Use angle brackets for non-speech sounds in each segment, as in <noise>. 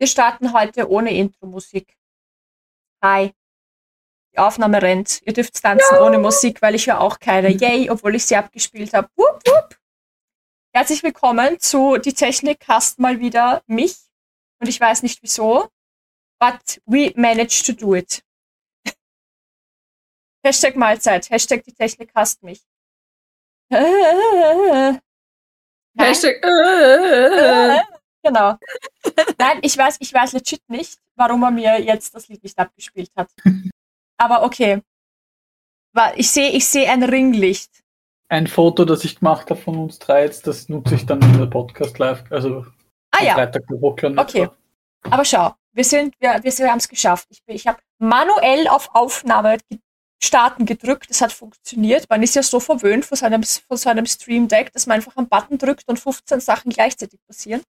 Wir starten heute ohne Intro-Musik. Hi. Die Aufnahme rennt. Ihr dürft tanzen ja. ohne Musik, weil ich höre auch keine. Yay, obwohl ich sie abgespielt habe. Wupp, wupp. Herzlich willkommen zu Die Technik hasst mal wieder mich. Und ich weiß nicht wieso. But we managed to do it. <laughs> Hashtag Mahlzeit. Hashtag Die Technik hasst mich. <laughs> Hashtag. Genau. Nein, ich weiß, ich weiß legit nicht, warum er mir jetzt das Lied nicht abgespielt hat. <laughs> Aber okay. Ich sehe ich seh ein Ringlicht. Ein Foto, das ich gemacht habe von uns drei jetzt, das nutze ich dann in der Podcast live. Also ah, ja. Freitag Okay. Aber schau, wir sind, wir, wir, haben es geschafft. Ich, ich habe manuell auf Aufnahme starten gedrückt, es hat funktioniert. Man ist ja so verwöhnt von seinem, von seinem Stream Deck, dass man einfach einen Button drückt und 15 Sachen gleichzeitig passieren.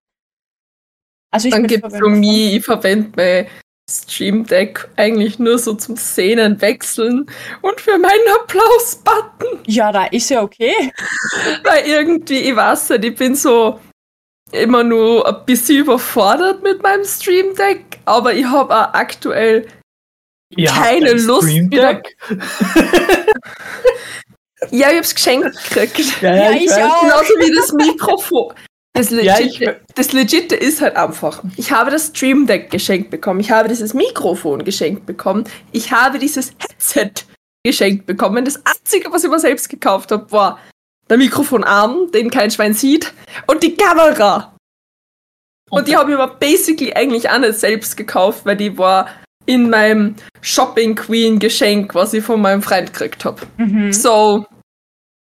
Also ich Dann gibt es von mir, ich verwende mein Stream Deck eigentlich nur so zum Szenen wechseln und für meinen Applaus-Button. Ja, da ist ja okay. <laughs> Weil irgendwie, ich weiß nicht, ich bin so immer nur ein bisschen überfordert mit meinem Stream Deck, aber ich habe auch aktuell Ihr keine Lust wieder. <laughs> ja, ich hab's geschenkt gekriegt. Ja, ja, ja ich, ich auch. Genauso wie das Mikrofon. Das Legite, ja, das Legite ist halt einfach. Ich habe das Stream Deck geschenkt bekommen. Ich habe dieses Mikrofon geschenkt bekommen. Ich habe dieses Headset geschenkt bekommen. Das Einzige, was ich mir selbst gekauft habe, war der Mikrofonarm, den kein Schwein sieht, und die Kamera. Und, und die habe ich mir basically eigentlich auch nicht selbst gekauft, weil die war in meinem Shopping Queen Geschenk, was ich von meinem Freund gekriegt habe. Mhm. So.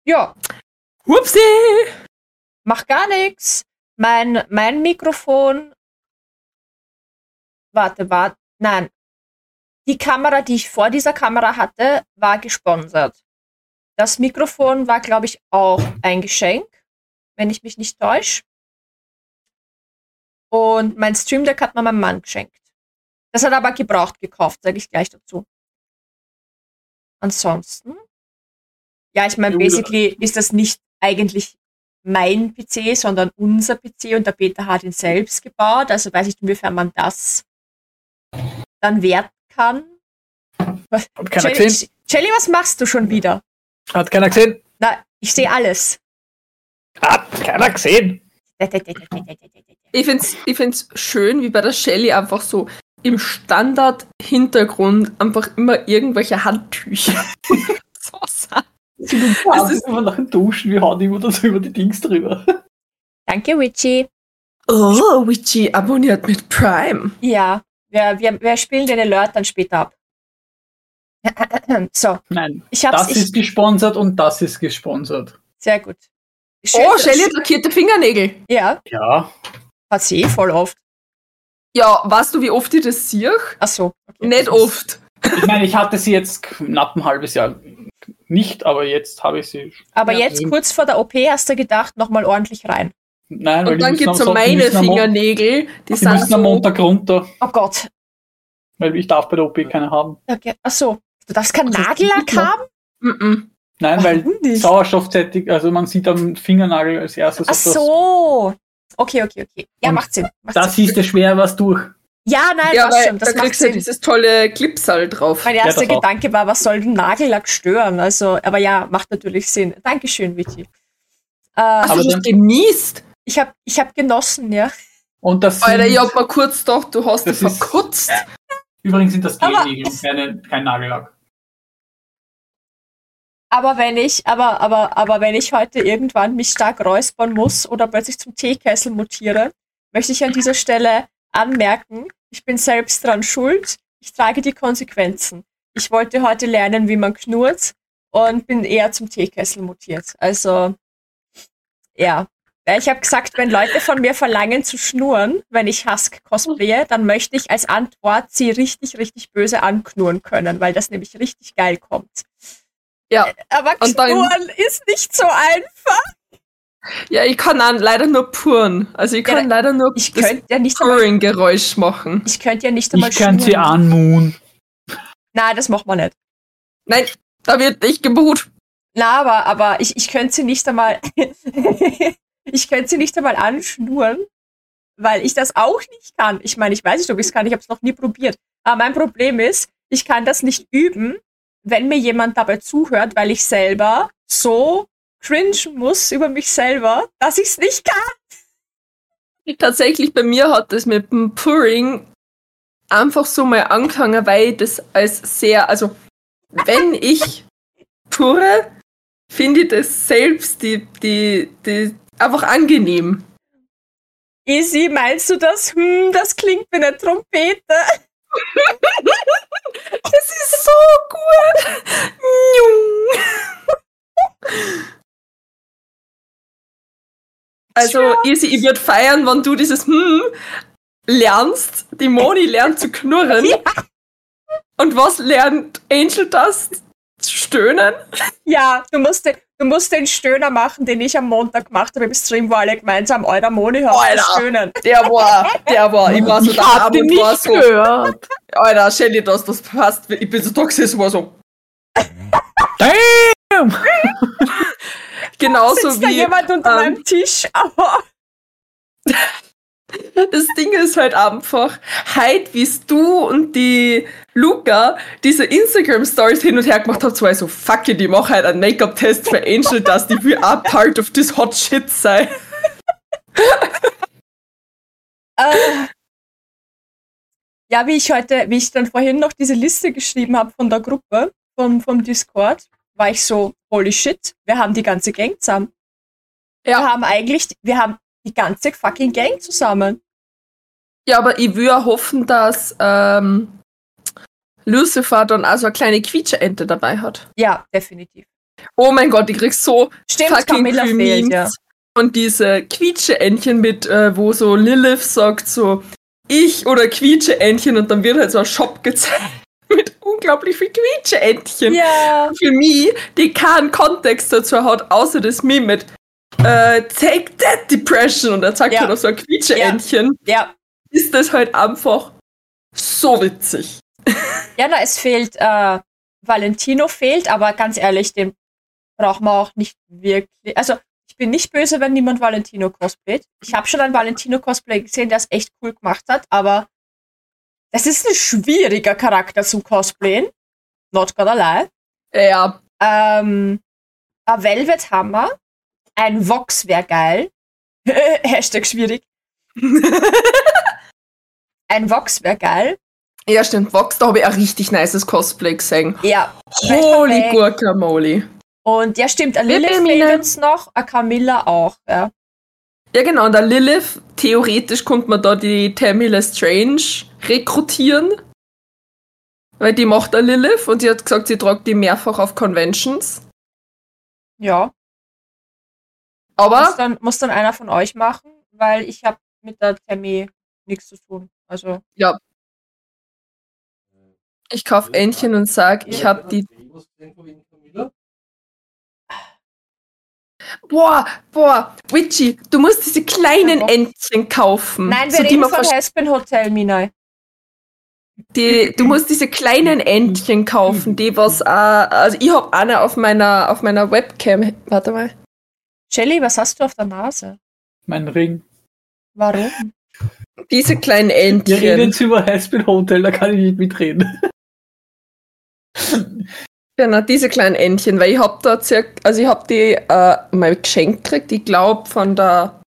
Ja. Hupsi! Mach gar nichts. Mein, mein Mikrofon. Warte, warte. Nein. Die Kamera, die ich vor dieser Kamera hatte, war gesponsert. Das Mikrofon war, glaube ich, auch ein Geschenk, wenn ich mich nicht täusche. Und mein Stream Deck hat mir mein Mann geschenkt. Das hat aber gebraucht gekauft, sage ich gleich dazu. Ansonsten, ja, ich meine, basically ist das nicht eigentlich mein PC, sondern unser PC und der Peter hat ihn selbst gebaut. Also weiß ich, inwiefern man das dann werten kann. Hat keiner Jelly, gesehen. Jelly, was machst du schon wieder? Hat keiner gesehen. Na, ich sehe alles. Hat keiner gesehen. Ich finde es ich find's schön, wie bei der Shelly einfach so im Standard-Hintergrund einfach immer irgendwelche Handtücher. <laughs> so das ist immer nach dem Duschen, wir hauen immer das über die Dings drüber. Danke, Witchy. Oh, Witchy abonniert mit Prime. Ja, wir, wir, wir spielen den Alert dann später ab. so. Nein, ich das ich, ist gesponsert und das ist gesponsert. Sehr gut. Schön, oh, Shelly hat lackierte Fingernägel. Ja. Ja. Hat sie eh voll oft. Ja, weißt du, wie oft ich das sehe? Ach so. Okay. Nicht oft. Ich meine, ich hatte sie jetzt knapp ein halbes Jahr nicht, aber jetzt habe ich sie. Aber jetzt kurz vor der OP hast du gedacht, nochmal ordentlich rein. Nein, weil Und dann gibt es so meine Fingernägel, die, die sind müssen so am Montag runter. Oh Gott. Weil ich darf bei der OP keine haben. Okay. Ach so. Du darfst keinen Nagellack haben? Mm -mm. Nein, weil sauerstoffzeitig, also man sieht am Fingernagel als erstes. Ach so. Okay, okay, okay. Ja, Und macht Sinn. Macht da siehst du schwer was durch. Ja, nein, ja, das stimmt. Das da kriegst du dieses tolle Clipsal drauf. Mein erster ja, Gedanke war, was soll den Nagellack stören? Also, aber ja, macht natürlich Sinn. Dankeschön, Vicky. Äh, Hast du das genießt? Ich habe ich hab genossen, ja. Und das Alter, ich hab mal kurz doch, du hast es verkutzt. Ist, übrigens sind das Gelnägel, keine, kein Nagellack. Aber wenn ich, aber, aber, aber wenn ich heute irgendwann mich stark räuspern muss oder plötzlich zum Teekessel mutiere, möchte ich an dieser Stelle anmerken, ich bin selbst dran schuld, ich trage die Konsequenzen. Ich wollte heute lernen, wie man knurrt und bin eher zum Teekessel mutiert. Also, ja. Ich habe gesagt, wenn Leute von mir verlangen zu schnurren, wenn ich Husk cosplaye, dann möchte ich als Antwort sie richtig, richtig böse anknurren können, weil das nämlich richtig geil kommt. Ja. Aber knurren ist nicht so einfach. Ja, ich kann auch leider nur puren. Also ich kann ja, leider nur ich das ja nicht Purring-Geräusch machen. Ich könnte ja nicht einmal Ich könnte sie anmoon. Nein, das macht man nicht. Nein, da wird nicht gebucht. Na, aber, aber ich, ich könnte sie nicht einmal. <laughs> ich könnte sie nicht einmal anschnurren, weil ich das auch nicht kann. Ich meine, ich weiß nicht, ob ich es kann, ich habe es noch nie probiert. Aber mein Problem ist, ich kann das nicht üben, wenn mir jemand dabei zuhört, weil ich selber so cringe muss über mich selber, dass ich es nicht kann. Tatsächlich bei mir hat es mit dem Purring einfach so mal angefangen, weil ich das als sehr, also wenn ich purre, finde ich das selbst die, die, die einfach angenehm. Easy, meinst du das? Hm, das klingt wie eine Trompete. <laughs> das ist so gut. Also, Easy, ich würde feiern, wenn du dieses Hm lernst. Die Moni lernt zu knurren. <laughs> Ja. Und was lernt Angel Dust? Stöhnen? Ja, du musst, den, du musst den Stöhner machen, den ich am Montag gemacht habe im Stream, wo alle gemeinsam Alter Moni hört Alter, stöhnen. Der war, der war, ich war so ich da den nicht so, gehört. Alter, Shelly, das, das passt. Ich bin so gesessen, war so. <laughs> Damn! <laughs> Genauso Sitzt wie. Da jemand unter ähm, meinem Tisch, aber. Das Ding ist halt einfach, halt, wie du und die Luca diese Instagram-Stories hin und her gemacht habt, so ich so, fuck it, ich mache halt einen Make-up-Test für Angel, <laughs> dass die will auch part of this hot shit sein. uh, ja, wie ich heute, wie ich dann vorhin noch diese Liste geschrieben habe von der Gruppe, vom, vom Discord, war ich so, holy shit, wir haben die ganze Gang zusammen. Ja. Wir haben eigentlich, wir haben die ganze fucking Gang zusammen. Ja, aber ich würde hoffen, dass ähm, Lucifer dann also eine kleine Quietscheente dabei hat. Ja, definitiv. Oh mein Gott, ich krieg so Stimmt, fucking Camilla fehlt, ja. Und diese Quietscheentchen mit, äh, wo so Lilith sagt so, ich oder Quietscheentchen und dann wird halt so ein Shop gezeigt unglaublich viel Quietscheentchen. Ja. Für mich, die keinen Kontext dazu hat, außer das Meme mit äh, Take That Depression und er zeigt ja. halt auch so ein Quietscheentchen. Ja. ja. Ist das halt einfach so witzig. <laughs> Ja, na, es fehlt, äh, Valentino fehlt, aber ganz ehrlich, den braucht man auch nicht wirklich. Also, ich bin nicht böse, wenn niemand Valentino cosplayt. Ich habe schon ein Valentino-Cosplay gesehen, der es echt cool gemacht hat, aber das ist ein schwieriger Charakter zum Cosplayen. Not gonna lie. Ja. Ähm, ein Velvet Hammer ein Vox wäre geil. <laughs> Hashtag schwierig. <laughs> ein Vox wäre geil. Ja, stimmt. Vox, da habe ich ein richtig nices Cosplay gesehen. Ja. Holy Guacamole. Und ja, stimmt. A Lilith fehlt uns noch, a Camilla auch. Ja. ja, genau. Und a Lilith, theoretisch konnte man da die Tamila Strange rekrutieren. Weil die macht a Lilith und sie hat gesagt, sie tragt die mehrfach auf Conventions. Ja. Aber muss dann, muss dann einer von euch machen, weil ich habe mit der Tammy nichts zu tun. Also ja. Ich kaufe Entchen und sag, ich habe die. Boah, boah, Witchy, du musst diese kleinen Entchen kaufen. Nein, wir so, reden von Hespen Hotel, Minai. Die, du musst diese kleinen Entchen kaufen, die was, äh, also ich habe eine auf meiner, auf meiner Webcam. Warte mal. Shelly, was hast du auf der Nase? Mein Ring. Warum? Diese kleinen Entchen. Wir reden jetzt über Haspin Hotel, da kann ich nicht mitreden. Genau, diese kleinen Entchen, weil ich hab da circa, also ich hab die äh, mal geschenkt gekriegt, ich glaube von der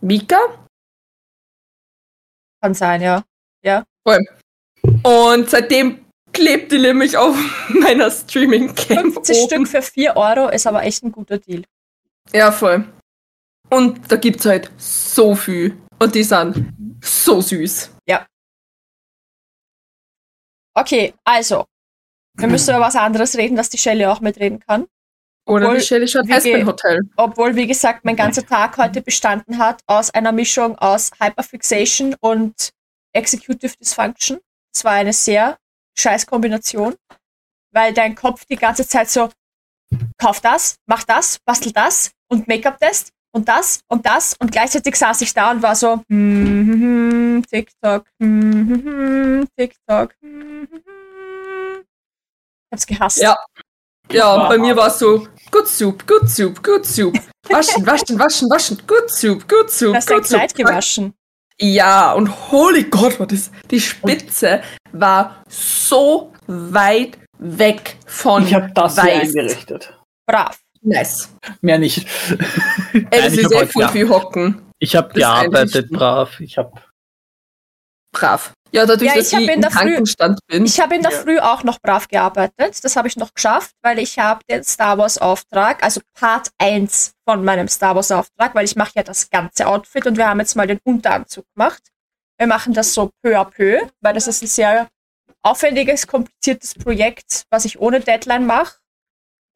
Mika. Kann sein, ja. Ja. Voll. Und seitdem klebt die nämlich auf <laughs> meiner Streaming-Cam 50 oben. Stück für 4 Euro ist aber echt ein guter Deal. Ja, voll. Und da gibt's halt so viel. Und die sind so süß. Ja. Okay, also. Wir müssen über was anderes reden, dass die Shelley auch mitreden kann. Oder obwohl, die Shelley schaut Aspen Hotel. Obwohl, wie gesagt, mein ganzer Tag heute bestanden hat aus einer Mischung aus Hyperfixation und Executive Dysfunction. Das war eine sehr scheiß Kombination, weil dein Kopf die ganze Zeit so, kauf das, mach das, bastel das und Make-up-Test und das und das und gleichzeitig saß ich da und war so mm, <laughs> TikTok, mm, <laughs> TikTok. Mm, ich <laughs> hab's gehasst. Ja. Ja, bei mir war es so, good soup, good soup, good soup. Waschen, waschen, waschen, waschen, good soup, good soup. Hast du dein Kleid gewaschen? Ja, und holy Gott, war das, die Spitze war so weit weg von Ich habe das hier eingerichtet. Brav. Nice. Mehr nicht. Ey, das ich ist hab eh voll viel hocken. Ich habe gearbeitet, brav. Ich habe Brav. Ja, dadurch, Ja, dass ich ich in im der Früh- Krankenstand bin. Ich habe in der Ja. Früh auch noch brav gearbeitet. Das habe ich noch geschafft, weil ich habe den Star Wars Auftrag, also Part 1 von meinem Star Wars Auftrag, weil ich mache ja das ganze Outfit und wir haben jetzt mal den Unteranzug gemacht. Wir machen das so peu à peu, weil das ist ein sehr aufwendiges, kompliziertes Projekt, was ich ohne Deadline mache.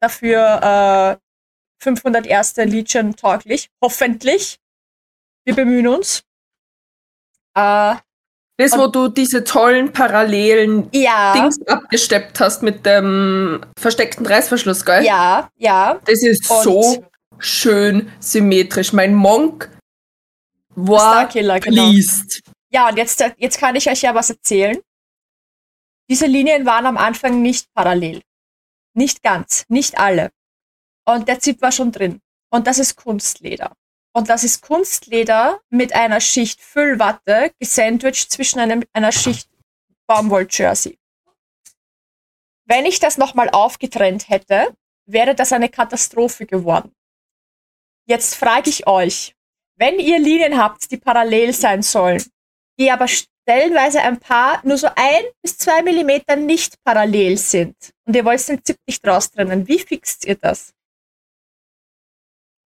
Dafür äh, 500 erste Legion tauglich, hoffentlich. Wir bemühen uns. Äh, das, wo du diese tollen parallelen ja, Dings abgesteppt hast mit dem versteckten Reißverschluss, gell? ja, ja. Das ist Und- so schön symmetrisch. Mein Monk war Starkiller, genau. pleased. Ja, und jetzt, jetzt kann ich euch ja was erzählen. Diese Linien waren am Anfang nicht parallel. Nicht ganz, nicht alle. Und der Zip war schon drin. Und das ist Kunstleder. Und das ist Kunstleder mit einer Schicht Füllwatte gesandwiched zwischen einem, einer Schicht Baumwoll-Jersey. Wenn ich das nochmal aufgetrennt hätte, wäre das eine Katastrophe geworden. Jetzt frage ich euch, wenn ihr Linien habt, die parallel sein sollen, die aber stellenweise ein paar nur so ein bis zwei Millimeter nicht parallel sind und ihr wollt den Zip nicht raustrennen, wie fixt ihr das?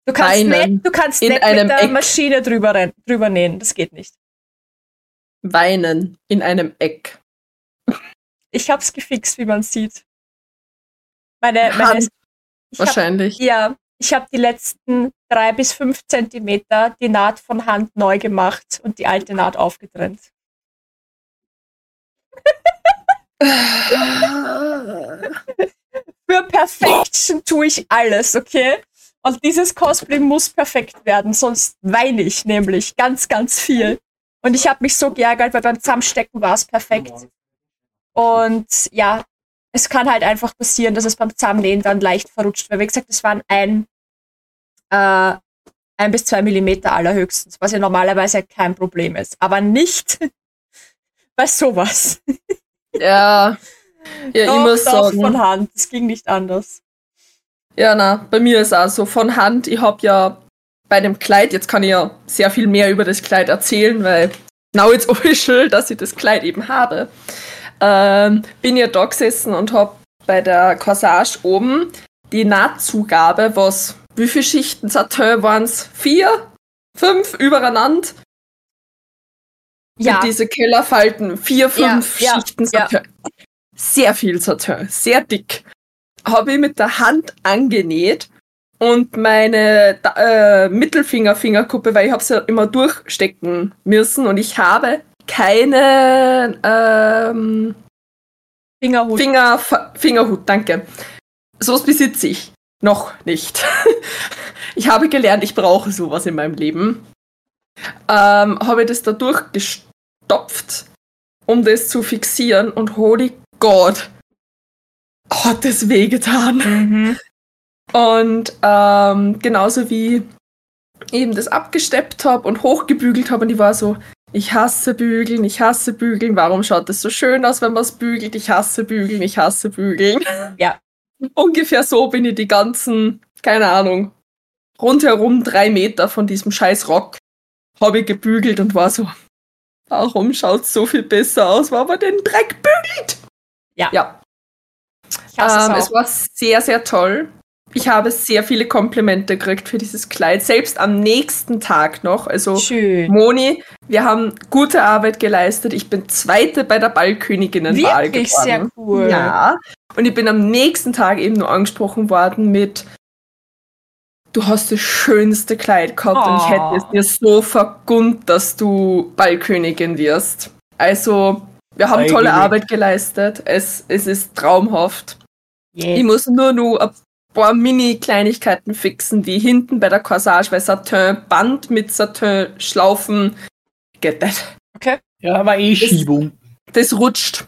Du kannst Weinen. nicht, du kannst In nicht einem mit der Eck. Maschine drüber, ren- drüber nähen, das geht nicht. Weinen in einem Eck. Ich hab's gefixt, wie man sieht. Meine, meine Hand ich hab, wahrscheinlich. ja, ich habe die letzten drei bis fünf Zentimeter die Naht von Hand neu gemacht und die alte Naht aufgetrennt. <laughs> Für Perfection tue ich alles, okay? Und dieses Cosplay muss perfekt werden, sonst weine ich nämlich ganz, ganz viel. Und ich habe mich so geärgert, weil beim Zusammenstecken war es perfekt. Und ja, es kann halt einfach passieren, dass es beim Zusammennähen dann leicht verrutscht. Weil, wie gesagt, es waren ein, äh, ein bis zwei Millimeter allerhöchstens, was ja normalerweise kein Problem ist. Aber nicht <laughs> bei sowas. Ja. Ja, ich Doch, doch, sagen. von Hand. Es ging nicht anders. Ja, na, bei mir ist auch so von Hand. Ich hab ja bei dem Kleid, jetzt kann ich ja sehr viel mehr über das Kleid erzählen, weil now it's <laughs> official, dass ich das Kleid eben habe. Ähm, bin ja da gesessen und hab bei der Corsage oben die Nahtzugabe, was, wie viele Schichten Satin waren's? Vier? Fünf übereinander? Ja, Mit diese Kellerfalten. Vier, fünf Ja, ja, Schichten ja. Satin. Sehr viel Satin, sehr dick. Habe ich mit der Hand angenäht und meine äh, Mittelfinger-Fingerkuppe, weil ich habe sie ja immer durchstecken müssen und ich habe keine ähm, Fingerhut. Finger, Fingerhut, danke. Sowas besitze ich noch nicht. <laughs> ich habe gelernt, ich brauche sowas in meinem Leben. Ähm, habe das da durchgestopft, um das zu fixieren und holy God, hat das wehgetan. mhm. Und ähm, genauso wie eben das abgesteppt habe und hochgebügelt habe und ich war so, ich hasse bügeln, ich hasse bügeln, warum schaut das so schön aus, wenn man es bügelt, ich hasse bügeln, ich hasse bügeln. Ja. Ungefähr so bin ich die ganzen, keine Ahnung, rundherum drei Meter von diesem scheiß Rock habe ich gebügelt und war so, warum schaut es so viel besser aus, weil man den Dreck bügelt? Ja. Ja, ähm, es es war sehr, sehr toll. Ich habe sehr viele Komplimente gekriegt für dieses Kleid, selbst am nächsten Tag noch. Also Schön. Moni, wir haben gute Arbeit geleistet. Ich bin Zweite bei der Ballköniginnenwahl Wirklich geworden. sehr cool. Ja. Und ich bin am nächsten Tag eben nur angesprochen worden mit Du hast das schönste Kleid gehabt und ich Oh. hätte es dir so vergund, dass du Ballkönigin wirst. Also, wir haben tolle. Arbeit geleistet. Es, es ist traumhaft. Ich Yes. muss nur noch ein paar Mini-Kleinigkeiten fixen, wie hinten bei der Corsage, weil Satin-Band mit Satin-Schlaufen. Get that. Ja, war eh Schiebung. Das rutscht.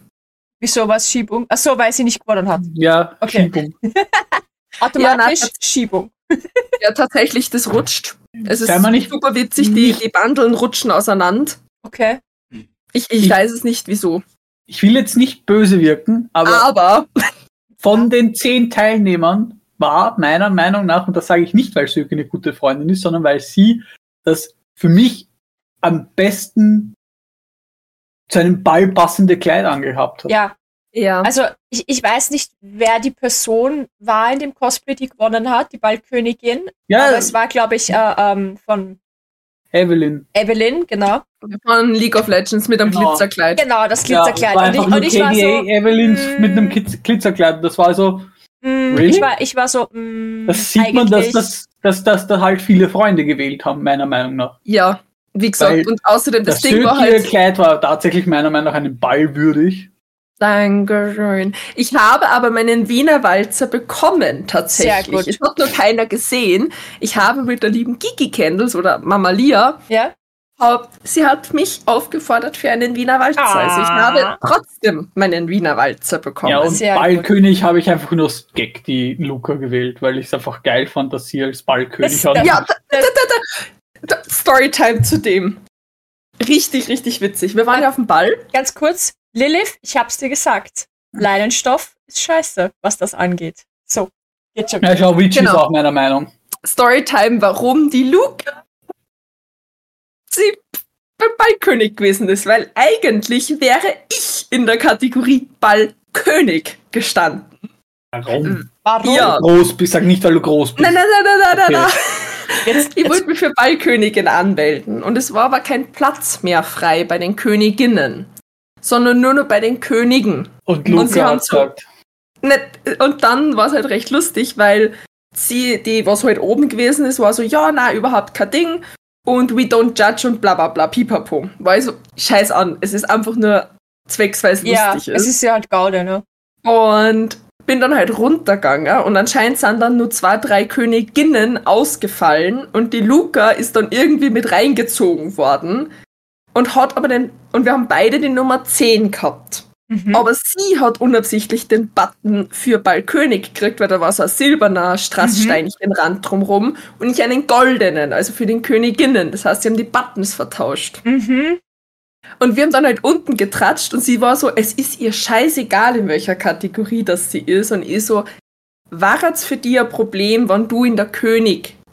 Wieso war es Schiebung? Ach so, weil sie nicht gewonnen hat. Ja, Okay. Schiebung. <laughs> Automatisch Ja, na, Schiebung. <laughs> Ja, tatsächlich, das rutscht. Es ist nicht- super witzig, die, die Bandeln rutschen auseinander. Okay. Ich, ich weiß es nicht, wieso. Ich will jetzt nicht böse wirken, aber Aber von den zehn Teilnehmern war meiner Meinung nach, und das sage ich nicht, weil Söke eine gute Freundin ist, sondern weil sie das für mich am besten zu einem Ball passende Kleid angehabt hat. Ja, ja. also ich, ich weiß nicht, wer die Person war in dem Cosplay, die gewonnen hat, die Ballkönigin. Ja, Aber es war, glaube ich, äh, ähm, von Evelyn. Evelyn, genau. Von League of Legends mit einem Genau. Glitzerkleid. Genau, das Ja, Glitzerkleid. war und, ich, und ich war so, Evelyn mm. mit einem Glitz- Glitzerkleid. Das war so, mm, Really? ich war, ich war so, mm, das sieht man, dass, eigentlich- das, dass, dass da halt viele Freunde gewählt haben, meiner Meinung nach. Ja, wie gesagt, Weil und außerdem das, Das Ding war halt. Kleid war tatsächlich meiner Meinung nach einem Ball würdig. Dankeschön. Ich habe aber meinen Wiener Walzer bekommen, tatsächlich. Sehr gut. Es hat nur keiner gesehen. Ich habe mit der lieben Gigi Candles oder Mama Lia, Ja? sie hat mich aufgefordert für einen Wiener Walzer. Ah. Also ich habe trotzdem meinen Wiener Walzer bekommen. Ja, und sehr Ballkönig habe ich einfach nur aus Gag die Luca gewählt, weil ich es einfach geil fand, dass sie als Ballkönig hat. Ja, da, da, da, Storytime zu dem. Richtig, richtig witzig. Wir waren ja auf dem Ball. Ganz kurz, Lilith, ich hab's dir gesagt. Leinenstoff ist scheiße, was das angeht. So, geht schon. Ja, schau, Witch Genau. ist auch meiner Meinung. Storytime, warum die Luca sie beim Ballkönig gewesen ist, weil eigentlich wäre ich in der Kategorie Ballkönig gestanden. Warum? Warum? Ja. Groß bist, sag nicht, weil du groß bist. Nein, nein, nein, nein, nein, nein, Okay. nein. Jetzt, Ich jetzt, wollte mich für Ballkönigin anmelden und es war aber kein Platz mehr frei bei den Königinnen, sondern nur noch bei den Königen. Und Und sie Luca haben hat so- gesagt, Nicht, und dann war es halt recht lustig, weil sie, die, was halt oben gewesen ist, war so, ja, na, überhaupt kein Ding. Und we don't judge und bla bla bla, pipapo. War ich so, scheiß an, es ist einfach nur zwecksweise ja, lustig es ist. ist ja halt Gaude, ne? Und bin dann halt runtergegangen und anscheinend sind dann nur zwei, drei Königinnen ausgefallen und die Luca ist dann irgendwie mit reingezogen worden und hat aber den, und wir haben beide die Nummer 10 gehabt. Mhm. Aber sie hat unabsichtlich den Button für Ballkönig gekriegt, weil da war so ein silberner Strasssteinchen Rand drumrum und ich einen goldenen, also für den Königinnen. Das heißt, sie haben die Buttons vertauscht. Mhm. Und wir haben dann halt unten getratscht und sie war so, es ist ihr scheißegal, in welcher Kategorie das sie ist. Und ich so, war jetzt für dich ein Problem, wenn du in der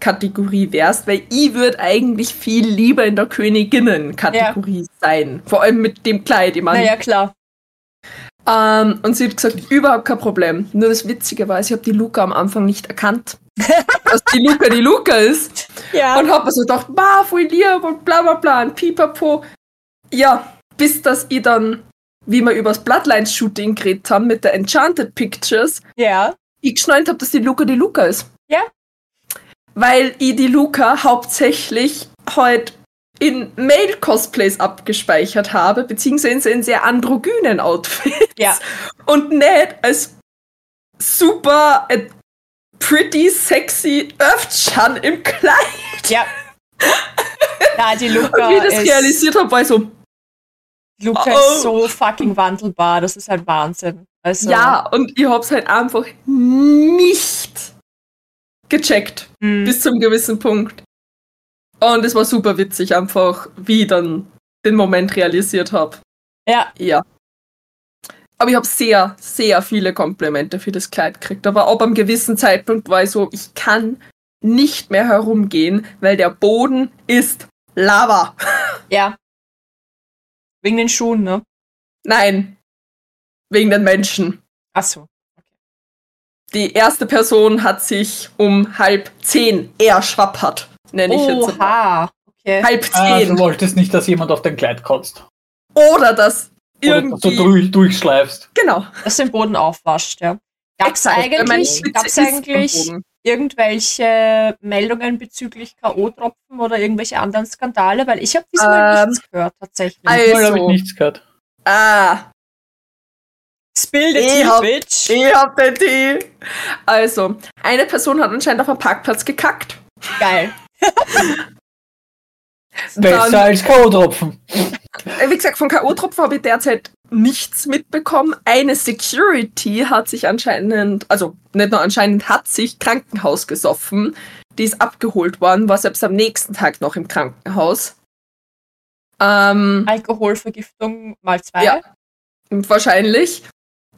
König-Kategorie wärst? Weil ich würde eigentlich viel lieber in der Königinnen-Kategorie sein. Vor allem mit dem Kleid, ich meine. Naja, klar. Ähm, und sie hat gesagt, überhaupt kein Problem. Nur das Witzige war, ich habe die Luca am Anfang nicht erkannt. <laughs> dass die Luca die Luca ist. Ja. Und hab mir so gedacht, bah, voll lieb und bla bla bla und pipapo. Ja, bis dass ich dann, wie wir übers Bloodlines-Shooting geredet haben mit der Enchanted Pictures, ja. ich geschnallt habe, dass die Luca die Luca ist. Weil ich die Luca hauptsächlich halt in Male-Cosplays abgespeichert habe, beziehungsweise in sehr androgynen Outfits. Ja. Und nicht als super äh, pretty, sexy Öftschan im Kleid. Ja. Ja, die Und Luca wie ich das ist, realisiert habe, war ich so, Luca Oh. ist so fucking wandelbar. Das ist halt Wahnsinn. Also, ja, und ich hab's halt einfach nicht gecheckt. hm. bis zum gewissen Punkt. Und es war super witzig, einfach wie ich dann den Moment realisiert habe. Ja, Ja. Aber ich habe sehr, sehr viele Komplimente für das Kleid gekriegt. Aber ab einem gewissen Zeitpunkt war ich so, ich kann nicht mehr herumgehen, weil der Boden ist Lava. <laughs> ja. Wegen den Schuhen, ne? Nein. Wegen den Menschen. Ach so. Die erste Person hat sich um halb zehn erschwappert, nenne ich jetzt. Oha. Okay. Halb ah, zehn. du wolltest nicht, dass jemand auf dein Kleid kotzt. Oder das Oder dass du irgendwie. durch, durchschleifst. Genau. Dass den Boden aufwascht, ja. Weil meine eigentlich, gab's eigentlich irgendwelche Meldungen bezüglich K.O.-Tropfen oder irgendwelche anderen Skandale? Weil ich habe diesmal Ähm, nichts gehört, tatsächlich. also- Diesmal habe ich nichts gehört. Ah, Spill the Ich tea, hab- bitch. ich hab den Tee. Also, eine Person hat anscheinend auf einem Parkplatz gekackt. Geil. <laughs> Besser Dann- als K.O.-Tropfen. Äh, Wie gesagt, von K.O.-Tropfen habe ich derzeit nichts mitbekommen. Eine Security hat sich anscheinend, also nicht nur anscheinend, hat sich Krankenhaus gesoffen. Die ist abgeholt worden, war selbst am nächsten Tag noch im Krankenhaus. Ähm, Alkoholvergiftung mal zwei. Ja. wahrscheinlich.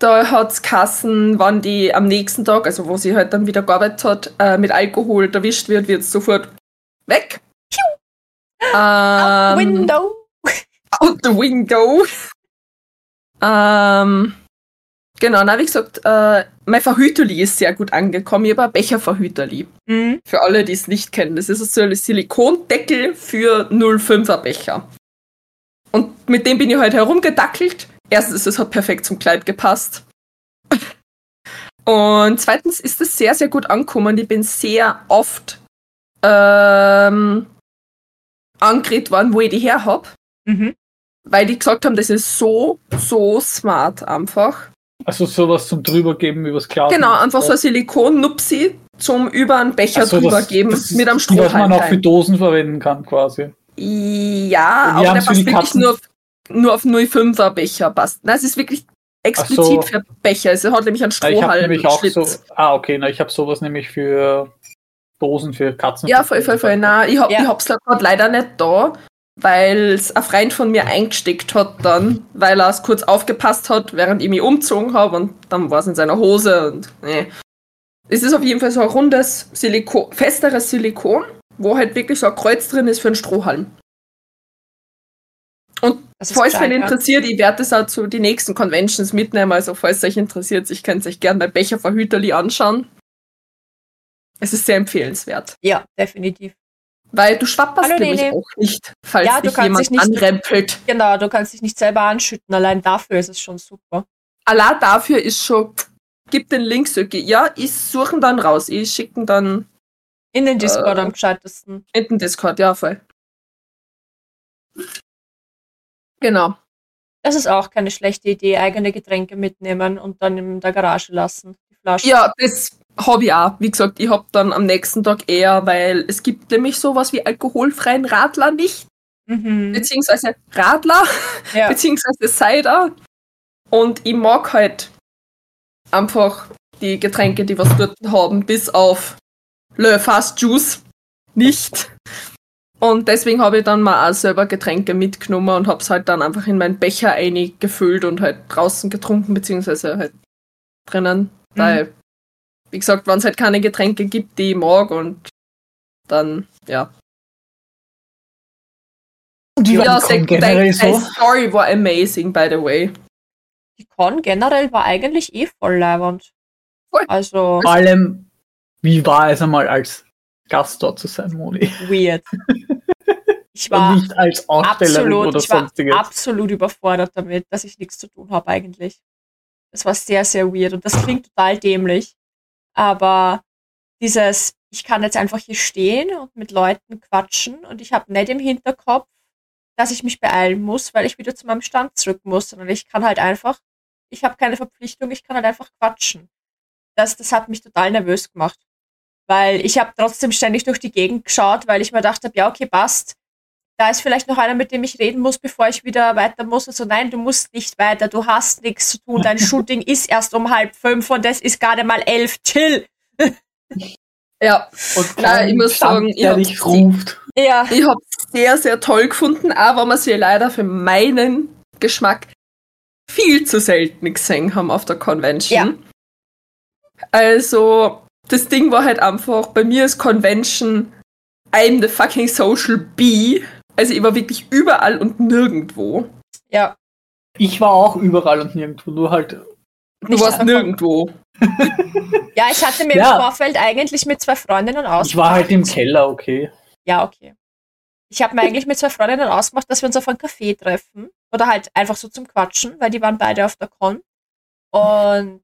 Da hat's Kassen, wann die am nächsten Tag, also wo sie halt dann wieder gearbeitet hat, äh, mit Alkohol erwischt wird, wird sofort weg. Out Ähm, window. out the window. ähm, genau, na wie gesagt, äh, mein Verhüterli ist sehr gut angekommen. Ich habe ein Becherverhüterli. Mhm. Für alle, die es nicht kennen. Das ist so ein Silikondeckel für 0,5er Becher. Und mit dem bin ich heute herumgedackelt. Erstens, es hat perfekt zum Kleid gepasst. Und zweitens ist es sehr, sehr gut angekommen. Ich bin sehr oft ähm, angeredet worden, wo ich die her habe. Mhm. Weil die gesagt haben, das ist so, so smart einfach. Also sowas zum drübergeben übers Glas. Genau, einfach so ein Silikon-Nupsi zum über einen Becher Also drüber das- das mit einem die, Was man Strohhalm. auch für. Dosen verwenden kann, quasi. Ja, Wir aber der für passt wirklich Katzen- nur nur auf 0,5er Becher passt. Nein, es ist wirklich explizit so. für Becher. Es hat nämlich einen Ja, ich habe Strohhalm. nämlich so. Ah, okay, na, ich habe sowas nämlich für Dosen für Katzen. Ja, voll, voll, voll. Nein, ich, hab, Ja. da gerade leider nicht da, weil es ein Freund von mir eingesteckt hat dann, weil er es kurz aufgepasst hat, während ich mich umgezogen habe und dann war es in seiner Hose und nee. Es ist auf jeden Fall so ein rundes Silikon, festeres Silikon, wo halt wirklich so ein Kreuz drin ist für einen Strohhalm. Das falls wen interessiert, ich werde das auch zu den nächsten Conventions mitnehmen. Also falls euch interessiert, ich könnt euch gerne bei Becherverhüterli anschauen. Es ist sehr empfehlenswert. Ja, definitiv. Weil du schwapperst Hallo, nämlich Nene. auch nicht, falls Ja, dich jemand dich nicht- anrempelt. Genau, du kannst dich nicht selber anschütten. Allein dafür ist es schon super. Allah dafür ist schon, gib den Link, Söki. Ja, ich suche ihn dann raus. Ich schicke ihn dann In den Discord Äh. am gescheitesten. in den Discord, ja, voll. Genau. Das ist auch keine schlechte Idee, eigene Getränke mitnehmen und dann in der Garage lassen. Die Flaschen. Ja, das habe ich auch. Wie gesagt, ich habe dann am nächsten Tag eher, weil es gibt nämlich sowas wie alkoholfreien Radler nicht, Mhm. beziehungsweise Radler, <laughs> Ja. beziehungsweise Cider. Und ich mag halt einfach die Getränke, die was dort haben, bis auf Le Fast Juice nicht. Und deswegen habe ich dann mal auch selber Getränke mitgenommen und habe es halt dann einfach in meinen Becher eingefüllt und halt draußen getrunken, beziehungsweise halt drinnen. Weil, wie gesagt, wenn es halt keine Getränke gibt, die ich mag und dann, ja. Und Ja, die Con sehr generell so? Story war amazing, by the way. Die Con generell war eigentlich eh voll leibend. Voll. Also Vor allem, wie war es einmal als Gast dort zu sein, Moni? weird. <laughs> Ich war nicht als Ausstellerin absolut, oder ich war sonstiges. absolut überfordert damit, dass ich nichts zu tun habe eigentlich. Das war sehr, sehr weird und das klingt total dämlich. Aber dieses, ich kann jetzt einfach hier stehen und mit Leuten quatschen und ich habe nicht im Hinterkopf, dass ich mich beeilen muss, weil ich wieder zu meinem Stand zurück muss, sondern ich kann halt einfach, ich habe keine Verpflichtung, ich kann halt einfach quatschen. Das, das hat mich total nervös gemacht. Weil ich habe trotzdem ständig durch die Gegend geschaut, weil ich mir gedacht habe, ja, okay, passt. Da ist vielleicht noch einer, mit dem ich reden muss, bevor ich wieder weiter muss. Und so, nein, du musst nicht weiter, du hast nichts zu tun. Dein <laughs> Shooting ist erst um halb fünf und es ist gerade mal elf. Chill. <laughs> Ja, Und Nein, ich muss sagen, ich hab's dich ruft. Ja. ich habe sehr, sehr toll gefunden, aber man sie leider für meinen Geschmack viel zu selten gesehen haben auf der Convention. Ja. Also, das Ding war halt einfach, bei mir ist Convention, I'm the fucking social bee. Also ich war wirklich überall und nirgendwo. Ja. Ich war auch überall und nirgendwo, nur halt. Du warst einfach- nirgendwo. <laughs> Ja, ich hatte mir Ja. im Vorfeld eigentlich mit zwei Freundinnen ausgemacht. Ich war halt im Keller, okay. Ja, okay. Ich habe mir eigentlich mit zwei Freundinnen ausgemacht, dass wir uns auf einen Café treffen. Oder halt einfach so zum Quatschen, weil die waren beide auf der Con. Und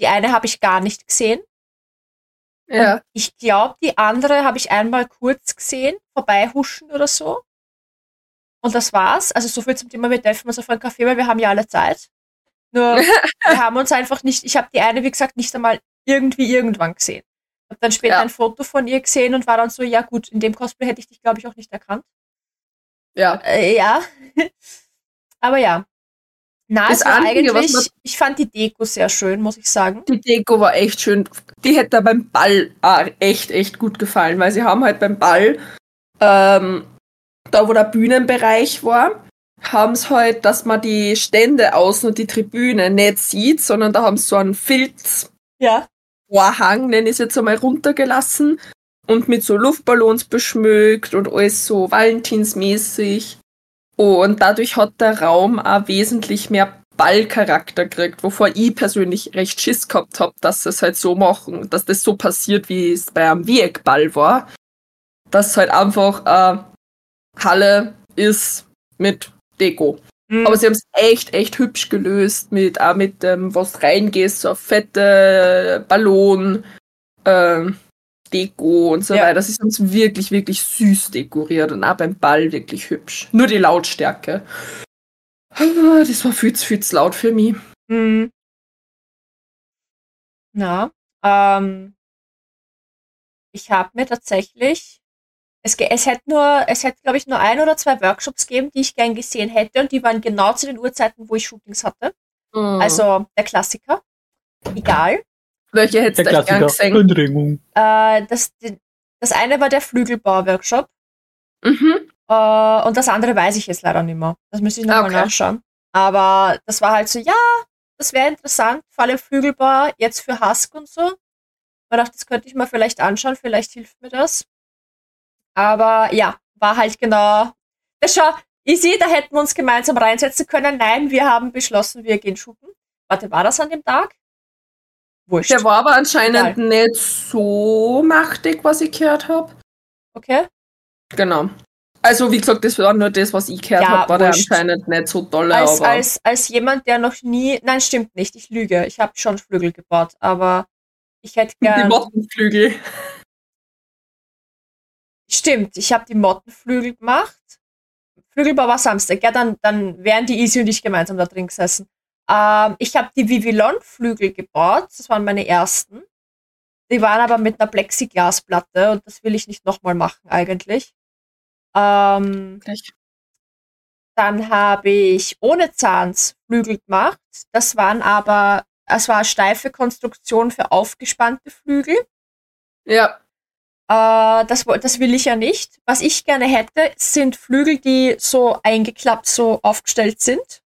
die eine habe ich gar nicht gesehen. Ja. Ich glaube, die andere habe ich einmal kurz gesehen, vorbeihuschen oder so. Und das war's. Also so viel zum Thema, wir treffen uns auf einen Café, weil wir haben ja alle Zeit. Nur <laughs> wir haben uns einfach nicht, ich habe die eine, wie gesagt, nicht einmal irgendwie irgendwann gesehen. Hab dann später Ja. ein Foto von ihr gesehen und war dann so, ja gut, in dem Cosplay hätte ich dich, glaube ich, auch nicht erkannt. Ja. Äh, ja. <laughs> Aber ja. Na, Das Einzige, was eigentlich, man- ich fand die Deko sehr schön, muss ich sagen. Die Deko war echt schön. Die hätte beim Ball auch echt, echt gut gefallen, weil sie haben halt beim Ball ähm, da wo der Bühnenbereich war, haben es halt, dass man die Stände außen und die Tribüne nicht sieht, sondern da haben sie so einen Filz. Ja. Vorhang, nenne ich es jetzt einmal, runtergelassen und mit so Luftballons beschmückt und alles so Valentinsmäßig. Und dadurch hat der Raum auch wesentlich mehr Ballcharakter gekriegt, wovor ich persönlich recht Schiss gehabt habe, dass sie es halt so machen, dass das so passiert, wie es bei einem Viereckball war. Dass halt einfach äh, Halle ist mit Deko. Mhm. Aber sie haben es echt, echt hübsch gelöst mit, auch mit dem, ähm, was reingeht, so fette Ballon, äh, Deko und so ja. weiter. Sie haben es wirklich, wirklich süß dekoriert und auch beim Ball wirklich hübsch. Nur die Lautstärke. Das war viel zu, viel zu laut für mich. Mhm. Na, ähm, ich habe mir tatsächlich es, es hätte nur, es hätte, glaube ich, nur ein oder zwei Workshops gegeben, die ich gern gesehen hätte und die waren genau zu den Uhrzeiten, wo ich Shootings hatte. Mhm. Also der Klassiker. Egal. Welche hättest du gern gesehen? Äh, das, das eine war der Flügelbau-Workshop. Mhm. Äh, und das andere weiß ich jetzt leider nicht mehr. Das müsste ich nochmal okay. nachschauen. Aber das war halt so, ja, das wäre interessant, vor allem Flügelbau, jetzt für Husk und so. Ich dachte, das könnte ich mal vielleicht anschauen, vielleicht hilft mir das. Aber ja, war halt genau. Das schau, easy, da hätten wir uns gemeinsam reinsetzen können. Nein, wir haben beschlossen, wir gehen shooten. Warte, war das an dem Tag? Wurscht. Der war aber anscheinend Egal. nicht so machtig, was ich gehört habe. Okay. Genau. Also, wie gesagt, das war nur das, was ich gehört ja, habe, war wurscht. der anscheinend nicht so toll. Als, als, als jemand, der noch nie. Nein, stimmt nicht, ich lüge. Ich habe schon Flügel gebaut, aber ich hätte gerne. Die Mottenflügel. Stimmt, ich habe die Mottenflügel gemacht. Flügelbau war Samstag, ja, dann, dann wären die Easy und ich gemeinsam da drin gesessen. Ähm, ich habe die Vivillon-Flügel gebaut, das waren meine ersten. Die waren aber mit einer Plexiglasplatte und das will ich nicht nochmal machen eigentlich. Ähm, dann habe ich ohne Zahns Flügel gemacht. Das waren aber, es war eine steife Konstruktion für aufgespannte Flügel. Ja. Äh, das, das will ich ja nicht. Was ich gerne hätte, sind Flügel, die so eingeklappt, so aufgestellt sind.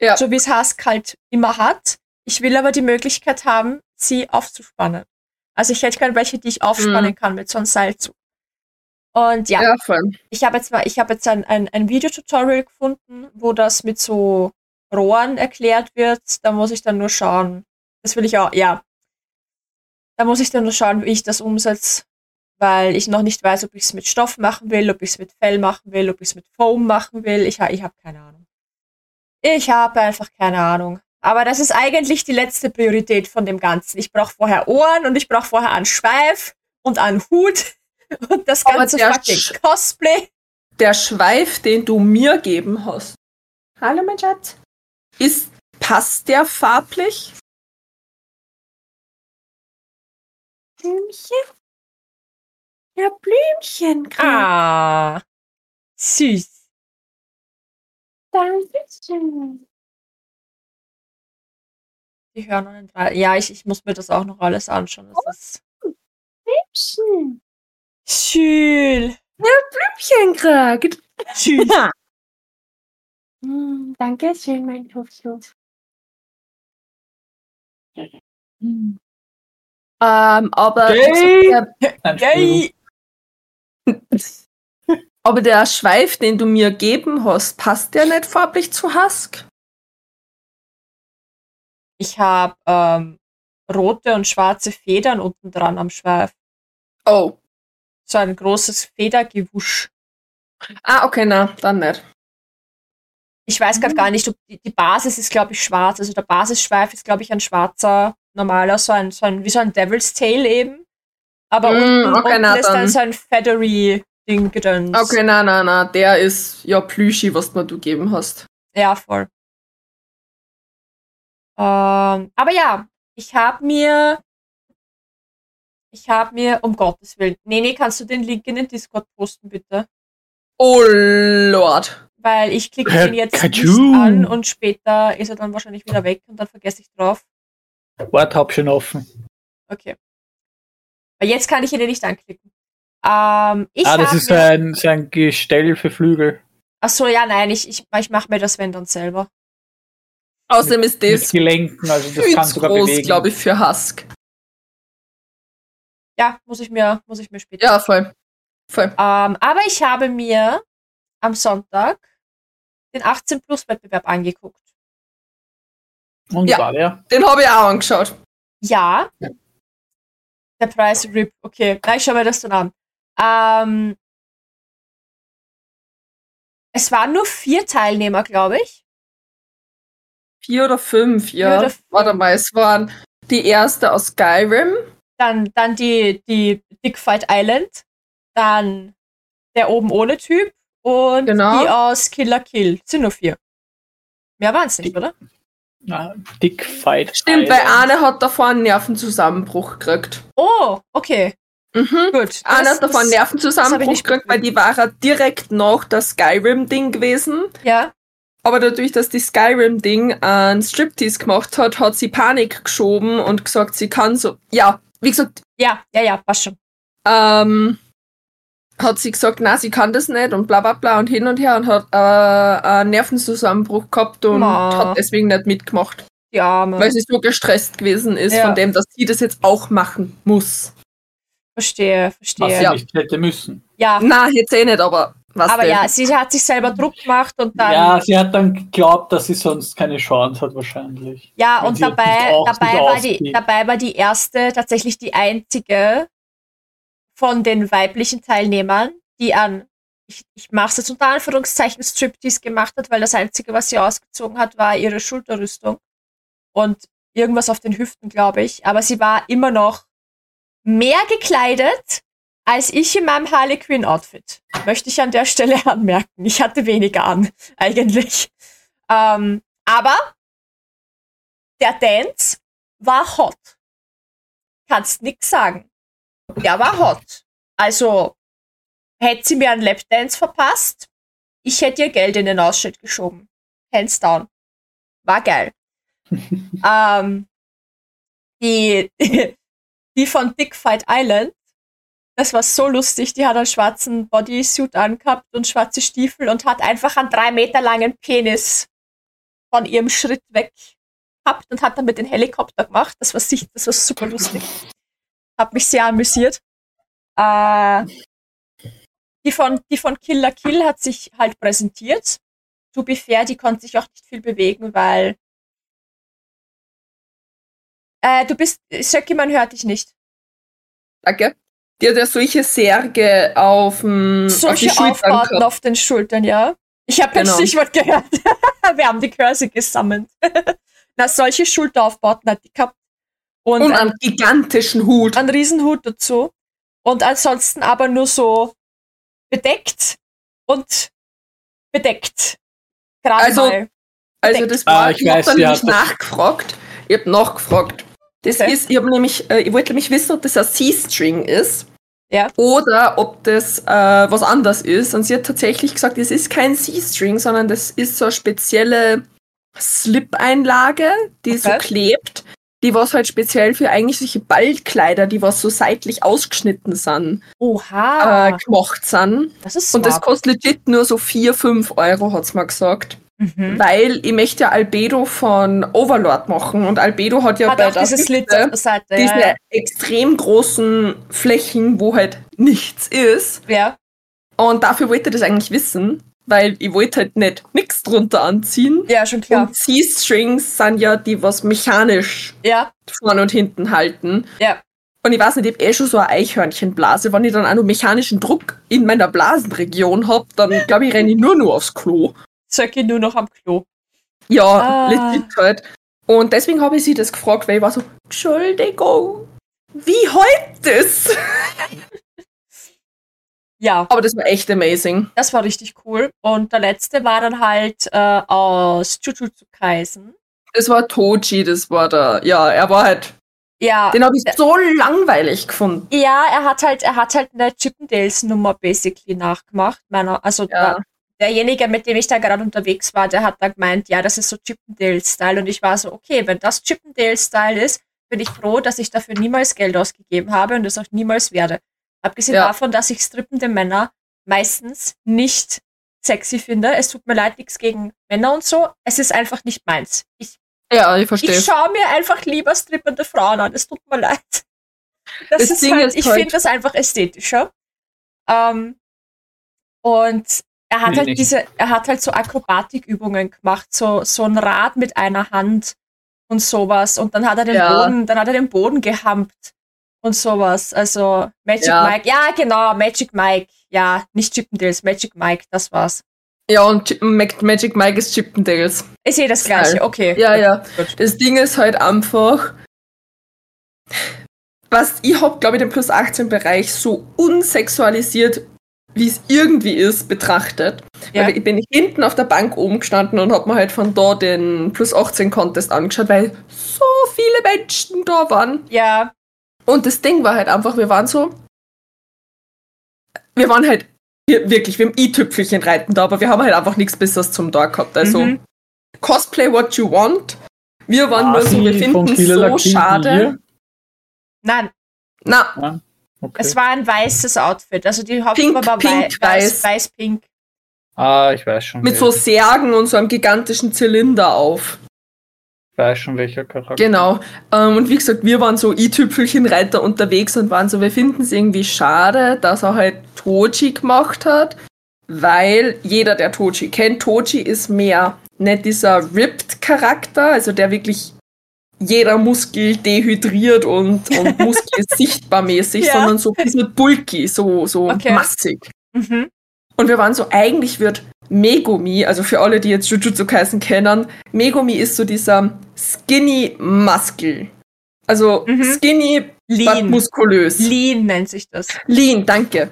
Ja. So wie es Hask halt immer hat. Ich will aber die Möglichkeit haben, sie aufzuspannen. Also ich hätte gerne welche, die ich aufspannen mhm. kann mit so einem Seilzug. Und ja, ja ich habe jetzt mal, ich habe jetzt ein, ein, ein Videotutorial gefunden, wo das mit so Rohren erklärt wird. Da muss ich dann nur schauen. Das will ich auch, ja. Da muss ich dann nur schauen, wie ich das umsetze weil ich noch nicht weiß, ob ich es mit Stoff machen will, ob ich es mit Fell machen will, ob ich es mit Foam machen will. Ich, ich habe keine Ahnung. Ich habe einfach keine Ahnung. Aber das ist eigentlich die letzte Priorität von dem Ganzen. Ich brauche vorher Ohren und ich brauche vorher einen Schweif und einen Hut <laughs> und das ganze fucking Sch Cosplay. Der Schweif, den du mir geben hast. Hallo, mein Schatz. Ist, passt der farblich? Blümchen? Ja, Blümchen. Ah, süß. Dankeschön. Die hören nicht rein. Ja, ich, ich muss mir das auch noch alles anschauen. Das oh, ist Blümchen. Schön. Ja, Blümchen gekriegt. Schön. <laughs> mm, danke schön, mein. Mm. Ähm, aber. Gay. Gay. Aber der Schweif, den du mir geben hast, passt der nicht farblich zu Husk? Ich habe ähm, rote und schwarze Federn unten dran am Schweif. Oh. So ein großes Federgewusch. Ah, okay, na, dann nicht. Ich weiß gerade mhm. gar nicht, ob die, die Basis ist, glaube ich, schwarz. Also der Basisschweif ist, glaube ich, ein schwarzer, normaler, so ein, so ein, wie so ein Devil's Tail eben. Aber mm, unten, okay, unten na, ist dann so ein Feathery-Ding gedöns. Okay, na, na, na, der ist ja Plüschi, was du gegeben hast. Ja, voll. Ähm, aber ja, ich habe mir, ich habe mir, um Gottes Willen, nee, nee, kannst du den Link in den Discord posten, bitte? Oh Lord. Weil ich klicke den jetzt nicht an und später ist er dann wahrscheinlich wieder weg und dann vergesse ich drauf. Wart hab schon offen. Okay. Jetzt kann ich ihn nicht anklicken. Ähm, ich ah, das ist mir, ein, so ein Gestell für Flügel. Ach so, ja, nein, ich, ich, ich mache mir das wenn dann selber. Außerdem ist Mit das Gelenken, also das kann sogar groß, bewegen. glaube ich, für Husk. Ja, muss ich mir, muss ich mir später. Ja, voll. Voll. Ähm, aber ich habe mir am Sonntag den 18 Plus Wettbewerb angeguckt. Und Ja. war der? Den habe ich auch angeschaut. Ja. Der Preis RIP. Okay, na, ich schaue mir das dann an. Ähm, es waren nur vier Teilnehmer, glaube ich. Vier oder fünf, ja. Vier oder fünf. Warte mal, es waren die erste aus Skyrim. Dann, dann die, die Big Fight Island. Dann der oben ohne Typ. Und Genau. die aus Killer Kill. Sind nur vier. Mehr waren es nicht, oder? Ah, Dick Fight. Stimmt, weil Island. Arne hat davor einen Nervenzusammenbruch gekriegt. Oh, okay. Mhm. Gut. Arne Das- das- Nervenzusammenbruch gekriegt, weil die war ja direkt nach das Skyrim-Ding gewesen. Ja. Aber dadurch, dass die Skyrim-Ding einen Striptease gemacht hat, hat sie Panik geschoben und gesagt, sie kann so. Ja, wie gesagt, Ja, ja, ja, passt schon. ähm, hat sie gesagt, na, sie kann das nicht und bla bla bla und hin und her und hat äh, einen Nervenzusammenbruch gehabt und Ma. hat deswegen nicht mitgemacht, Die Arme. weil sie so gestresst gewesen ist Ja. von dem, dass sie das jetzt auch machen muss. Verstehe, Was verstehe. sie Ja. nicht hätte müssen. Ja, Na, jetzt eh nicht, aber was aber denn? ja, sie hat sich selber Druck gemacht und dann. ja, sie hat dann geglaubt, dass sie sonst keine Chance hat, wahrscheinlich. Ja, Wenn und dabei, auch dabei, war die, dabei war die erste, tatsächlich die einzige von den weiblichen Teilnehmern, die an, ich, ich mache es jetzt unter Anführungszeichen, Striptease gemacht hat, weil das Einzige, was sie ausgezogen hat, war ihre Schulterrüstung und irgendwas auf den Hüften, glaube ich. Aber sie war immer noch mehr gekleidet als ich in meinem Harley Quinn Outfit. Möchte ich an der Stelle <laughs> anmerken. Ich hatte weniger an, eigentlich. Ähm, aber der Dance war hot. Kannst nix sagen. Der war hot. Also, hätte sie mir einen Lapdance verpasst, ich hätte ihr Geld in den Ausschnitt geschoben. Hands down. War geil. <laughs> ähm, die, die von Dick Fight Island, das war so lustig. Die hat einen schwarzen Bodysuit angehabt und schwarze Stiefel und hat einfach einen drei Meter langen Penis von ihrem Schritt weg gehabt und hat damit den Helikopter gemacht. Das war, sich, das war super lustig. Hat mich sehr amüsiert. Äh, die, von, die von Killer Kill hat sich halt präsentiert. To be fair, die konnte sich auch nicht viel bewegen, weil äh, du bist, Söcki, man hört dich nicht. Danke. Die hat ja solche Särge auf, dem- auf die Solche Schultern Aufbauten gehabt. auf den Schultern, ja. Ich habe Genau. das Stichwort gehört. <laughs> Wir haben die Curse gesammelt. <laughs> Na, solche Schulteraufbauten hat die gehabt. Und, Und ein, einen gigantischen Hut. einen Riesenhut dazu. Und ansonsten aber nur so bedeckt und bedeckt. Gerade Also, mal. Also bedeckt. das war, Ah, ich ich, habe weiß, dann hat das- nachgefragt. Ich habe nachgefragt. Das Okay. ist, ich habe nämlich, äh, ich wollte nämlich wissen, ob das ein C-String ist. Ja. Oder ob das äh, was anderes ist. Und sie hat tatsächlich gesagt, es ist kein C-String, sondern das ist so eine spezielle Slip-Einlage, die so Okay. klebt, die was halt speziell für eigentlich solche Ballkleider, die was so seitlich ausgeschnitten sind, Oha. äh, gemacht sind. das ist Und das smart. kostet legit nur so 4, 5 Euro, hat's mal gesagt. Mhm. Weil ich möchte ja Albedo von Overlord machen und Albedo hat ja Hat bei auch der dieses Seite. diese Ja, extrem großen Flächen, wo halt nichts ist. ja. Und dafür wollte ich das eigentlich wissen, weil ich wollte halt nicht nichts drunter anziehen. ja, schon klar. Und C-Strings sind ja die, was mechanisch Ja, vorne und hinten halten. ja. Und ich weiß nicht, ich hab eh schon so eine Eichhörnchenblase. Wenn ich dann auch noch mechanischen Druck in meiner Blasenregion hab, dann glaube ich, renne ich nur noch aufs Klo. Söcki nur noch am Klo. Ja, Ah. legit halt. Und deswegen habe ich sie das gefragt, weil ich war so, Entschuldigung, wie heute das? <laughs> Ja, Aber das war echt amazing. das war richtig cool. Und der letzte war dann halt äh, aus Jujutsu Kaisen. Das war Toji, das war der, ja, er war halt, Ja, den habe ich so langweilig gefunden. ja, er hat halt, er hat halt eine Chippendales Nummer basically nachgemacht. Meiner, also Ja. Der, derjenige, mit dem ich da gerade unterwegs war, der hat da gemeint, ja, das ist so Chippendales Style. Und ich war so, okay, wenn das Chippendales Style ist, bin ich froh, dass ich dafür niemals Geld ausgegeben habe und es auch niemals werde. Abgesehen Ja. davon, dass ich strippende Männer meistens nicht sexy finde. Es tut mir leid, nichts gegen Männer und so. Es ist einfach nicht meins. Ich, Ja, ich verstehe. ich schaue mir einfach lieber strippende Frauen an. Es tut mir leid. Das, Das ist Ding halt, ist ich halt- finde das einfach ästhetischer. Ähm, und er hat Nee, halt nicht. diese, er hat halt so Akrobatikübungen gemacht, so, so ein Rad mit einer Hand und sowas. Und dann hat er den Ja. Boden, dann hat er den Boden gehampt und sowas. Also Magic Ja. Mike, ja genau, Magic Mike, ja, nicht Chippendales, Magic Mike, das war's. Ja, und Chip- Mac- Magic Mike ist Chippendales. Ist eh das gleiche, okay. Ja, ja. Gut. Das Ding ist halt einfach, was ich hab, glaube ich, den Plus 18 Bereich so unsexualisiert, wie es irgendwie ist, betrachtet. Ja. Weil ich bin hinten auf der Bank oben gestanden und hab mir halt von da den Plus 18 Contest angeschaut, weil so viele Menschen da waren. Ja, Und das Ding war halt einfach, wir waren so, wir waren halt wir, wirklich, wir haben i-Tüpfelchen reiten da, aber wir haben halt einfach nichts Besseres zum Tag gehabt. Also Mhm. Cosplay what you want. Wir waren nur so, wir finden es so schade. hier? nein, Na, Ja, okay. es war ein weißes Outfit. Also die Hauptfarbe Pink, war pink, wei- weiß, weiß. weiß, pink. ah, ich weiß schon. mit so welcher. Särgen und so einem gigantischen Zylinder auf. Ich weiß schon, welcher Charakter. Genau. Ähm, und wie gesagt, wir waren so i-Tüpfelchenreiter unterwegs und waren so, wir finden es irgendwie schade, dass er halt Toji gemacht hat, weil jeder, der Toji kennt, Toji ist mehr nicht dieser ripped Charakter, also der wirklich jeder Muskel dehydriert und, und <laughs> Muskel sichtbar mäßig, Ja. sondern so ein bisschen bulky, so, so Okay. massig. Mhm. Und wir waren so, eigentlich wird Megumi, also für alle, die jetzt Jujutsu Kaisen kennen, Megumi ist so dieser skinny Muskel. Also Mhm. skinny, Lean. muskulös. Lean nennt sich das. Lean, danke.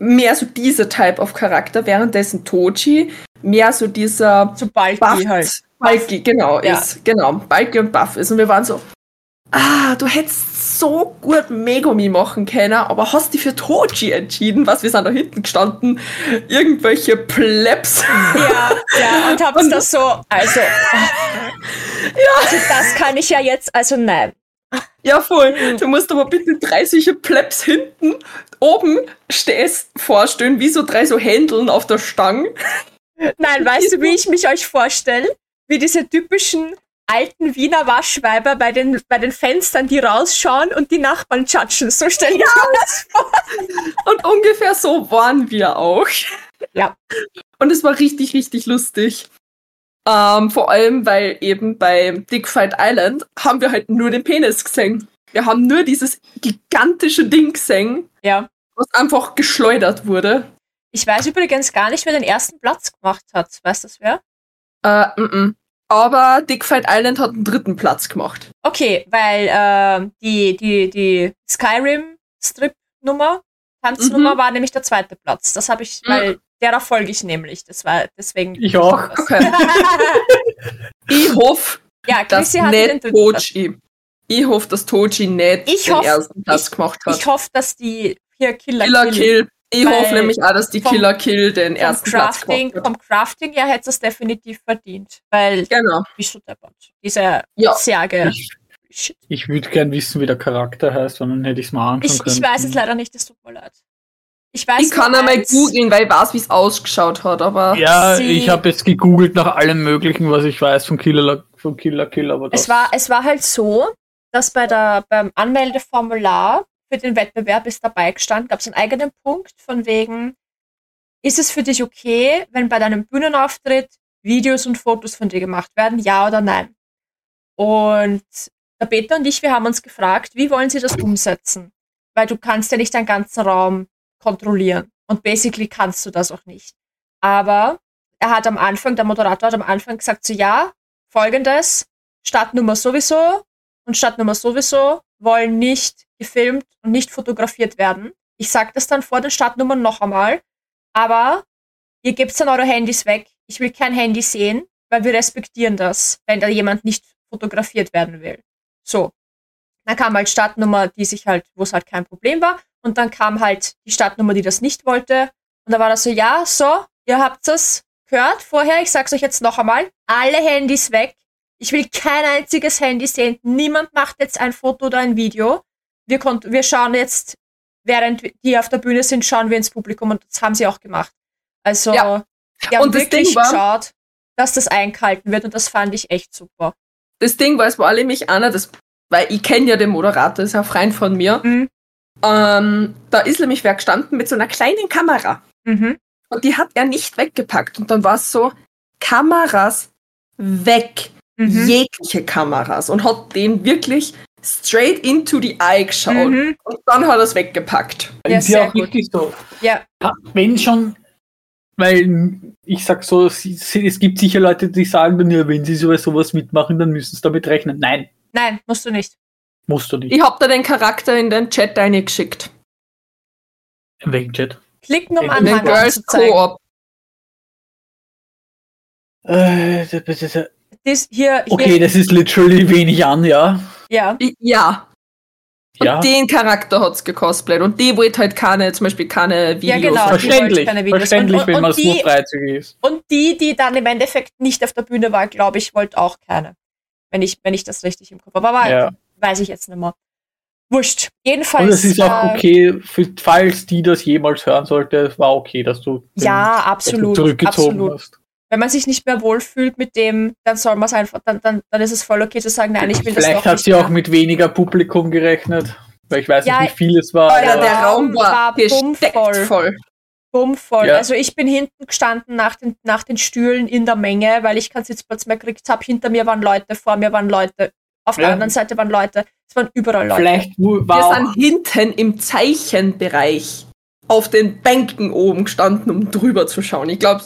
Mehr so dieser Type of Charakter, währenddessen Toji mehr so dieser So bulky halt. Bulky, genau, Ja. ist. Genau, bulky und buff ist. Und wir waren so, ah, du hättest so gut Megumi machen können, aber hast dich für Toji entschieden. Was, wir sind da hinten gestanden, irgendwelche Plebs. Ja, ja, und hab's Und- das so, also. <laughs> Also das kann ich ja jetzt, also nein. Ja, voll. Du musst aber bitte drei solche Plebs hinten oben stehst, vorstellen, wie so drei so Händeln auf der Stange. Nein, <laughs> weißt du, wie ich mich euch vorstelle? Wie diese typischen alten Wiener Waschweiber bei den, bei den Fenstern, die rausschauen und die Nachbarn judgen. So stelle ich mir das vor. Und ungefähr so waren wir auch. Ja. Und es war richtig, richtig lustig. Ähm, vor allem, weil eben bei Dick Fight Island haben wir halt nur den Penis gesehen. Wir haben nur dieses gigantische Ding gesehen, Ja. was einfach geschleudert wurde. Ich weiß übrigens gar nicht, wer den ersten Platz gemacht hat. Weißt du das wer? Äh, mm -mm. Aber Dick Fight Island hat einen dritten Platz gemacht. Okay, weil ähm, die, die, die Skyrim-Strip-Nummer, Tanznummer Mhm. war nämlich der zweite Platz. Das habe ich, Mhm. weil derer folge ich nämlich. Das war deswegen. Ich auch. Okay. <laughs> Ich hoffe, ja, dass nicht dritten Platz. Toji. Ich hoffe, dass Toji nicht Ich den hoff- ersten Platz ich- gemacht hat. Ich hoffe, dass die hier Killer, Killer Kill, Kill. Ich Weil hoffe nämlich auch, dass die vom- Killer Kill den vom ersten Platz Crafting, gemacht hat. vom Crafting her hätte es definitiv verdient. Weil, Genau. bist du deppert. Diese Ja. Särge. Ich, Shit. ich würde gern wissen, wie der Charakter heißt, und dann hätte ich es mal anschauen Ich, können. ich weiß es leider nicht, es tut mir leid. Ich weiß Ich kann einmal googeln, weil ich weiß, wie es ausgeschaut hat, aber Ja, Sie- ich habe jetzt gegoogelt nach allem Möglichen, was ich weiß von Killer, von Killer Kill, aber das Es war, es war halt so, dass bei der, beim Anmeldeformular für den Wettbewerb ist dabei gestanden, gab es einen eigenen Punkt von wegen, ist es für dich okay, wenn bei deinem Bühnenauftritt Videos und Fotos von dir gemacht werden, ja oder nein? Und der Peter und ich, wir haben uns gefragt, wie wollen sie das umsetzen? Weil du kannst ja nicht deinen ganzen Raum kontrollieren. Und basically kannst du das auch nicht. Aber er hat am Anfang, der Moderator hat am Anfang gesagt, so ja, folgendes, Stadtnummer sowieso und Stadtnummer sowieso wollen nicht gefilmt und nicht fotografiert werden. Ich sage das dann vor den Stadtnummern noch einmal, aber ihr gebt dann eure Handys weg. Ich will kein Handy sehen, weil wir respektieren das, wenn da jemand nicht fotografiert werden will. So. Dann kam halt Stadtnummer, die sich halt, wo es halt kein Problem war. Und dann kam halt die Stadtnummer, die das nicht wollte. Und da war das so, ja, so, ihr habt es gehört vorher, ich sag's euch jetzt noch einmal, alle Handys weg. Ich will kein einziges Handy sehen. Niemand macht jetzt ein Foto oder ein Video. Wir, wir schauen jetzt, während die auf der Bühne sind, schauen wir ins Publikum und das haben sie auch gemacht. Also, Ja. die haben Und das wirklich Ding war- geschaut, dass das eingehalten wird und das fand ich echt super. Das Ding war, es war nämlich einer, das, weil ich kenne ja den Moderator, das ist ein Freund von mir. Mhm. Ähm, da ist nämlich wer gestanden mit so einer kleinen Kamera. Mhm. Und die hat er nicht weggepackt. Und dann war es so, Kameras weg. Mhm. Jegliche Kameras. Und hat den wirklich straight into the eye geschaut. Mhm. Und dann hat er es weggepackt. Ja, ist ja auch gut. richtig so. Ja, wenn schon, weil ich sag so, es, es gibt sicher Leute, die sagen dann, ja, wenn sie so sowas mitmachen, dann müssen sie damit rechnen. Nein, nein, musst du nicht. musst du nicht. Ich hab da den Charakter in den Chat reingeschickt. In welchem Chat? Klicken, um In In den Anhang Girls. Co-op. Äh, das- das- das- Das hier, hier, okay, das ist literally wenig an, ja. Ja. Ja. Und Ja, den Charakter hat's gecosplayt. Und die wollte halt keine, zum Beispiel keine Ja, Videos. genau. die verständlich, keine Videos. verständlich, Und- und- wenn und man so die- freizügig ist. Und die, die dann im Endeffekt nicht auf der Bühne war, glaube ich, wollte auch keine. Wenn ich, wenn ich das richtig im Kopf habe. Aber Ja. weiß ich jetzt nicht mehr. Wurscht. Jedenfalls. Und es ist auch äh, okay, für, falls die das jemals hören sollte, es war okay, dass du, den- Ja, absolut. zurückgezogen absolut. hast. Wenn man sich nicht mehr wohlfühlt mit dem, dann soll man es einfach, dann, dann, dann ist es voll okay zu sagen, nein, ich will das Vielleicht hat sie mehr. auch mit weniger Publikum gerechnet, weil ich weiß Ja, nicht, wie viel es war. Aber- der Raum war, war bummvoll. voll. bummvoll. Ja. Also ich bin hinten gestanden nach den, nach den Stühlen in der Menge, weil ich keinen Sitzplatz mehr gekriegt habe. Hinter mir waren Leute, vor mir waren Leute, auf der Ja. anderen Seite waren Leute. Es waren überall Leute. Vielleicht Wir war auch, sind hinten im Zeichenbereich auf den Bänken oben gestanden, um drüber zu schauen. Ich glaube,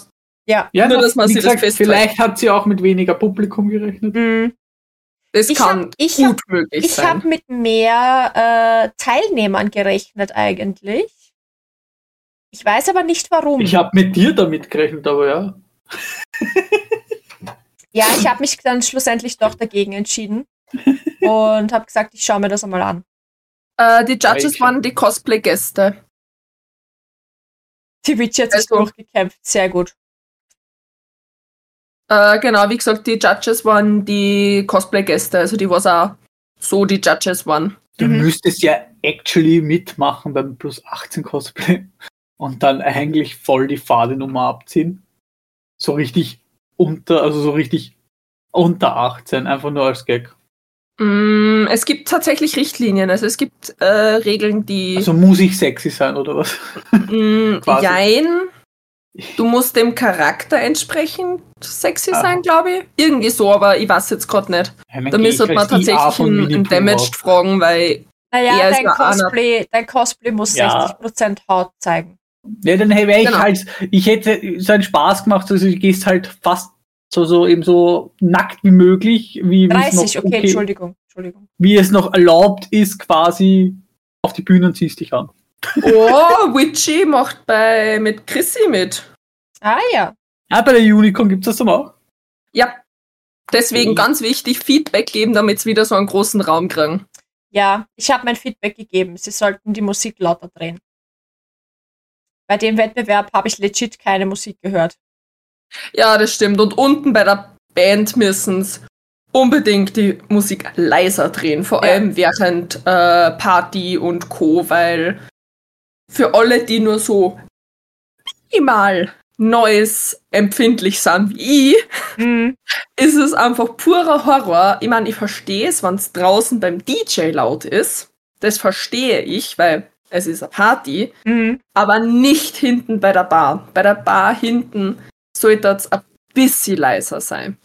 Ja. ja, nur, das, dass man sich das gesagt, festhält. vielleicht hat sie auch mit weniger Publikum gerechnet. Mm. das Ich kann hab- ich gut hab- möglich Ich sein. habe mit mehr äh, Teilnehmern gerechnet eigentlich. Ich weiß aber nicht warum. Ich habe mit dir damit gerechnet, aber ja. <laughs> ja, ich habe mich dann schlussendlich doch dagegen entschieden und habe gesagt, ich schaue mir das einmal an. äh, die Judges waren die Cosplay-Gäste. Die Witch hat sich Also- durchgekämpft, sehr gut. Äh, genau, wie gesagt, die Judges waren die Cosplay-Gäste, also die was auch so die Judges waren. Du Mhm. müsstest ja actually mitmachen beim Plus 18 Cosplay und dann eigentlich voll die Fadenummer abziehen. So richtig unter, also so richtig unter 18, einfach nur als Gag. Mm, es gibt tatsächlich Richtlinien, also es gibt äh, Regeln, die Also muss ich sexy sein oder was? Mm, <laughs> jein. Du musst dem Charakter entsprechend sexy Aha. sein, glaube ich. Irgendwie so, aber ich weiß jetzt gerade nicht. Ja, Da müsste man als IA tatsächlich einen, Damaged fragen, weil Naja, Er ist dein Cosplay, dein Cosplay muss Ja. 60% Haut zeigen. Ja, dann wäre ich Genau. halt, ich hätte so einen Spaß gemacht, also du gehst halt fast so, so eben so nackt wie möglich, wie, wie, es 30, noch, okay, Entschuldigung, Entschuldigung. wie es noch erlaubt ist, quasi auf die Bühne und ziehst dich an. Oh, Witchy macht bei mit Chrissy mit. Ah ja. Ja, bei der Unicorn gibt es das dann auch. Ja. Deswegen ganz wichtig, Feedback geben, damit sie wieder so einen großen Raum kriegen. Ja, ich habe mein Feedback gegeben. Sie sollten die Musik lauter drehen. Bei dem Wettbewerb habe ich legit keine Musik gehört. Ja, das stimmt. Und unten bei der Band müssen sie unbedingt die Musik leiser drehen, vor Ja. allem während äh, Party und Co., weil für alle, die nur so minimal Neues empfindlich sind wie ich, Mhm. ist es einfach purer Horror. Ich meine, ich verstehe es, wenn es draußen beim DJ laut ist. Das verstehe ich, weil es ist eine Party Mhm. aber nicht hinten bei der Bar. Bei der Bar hinten sollte es ein bisschen leiser sein.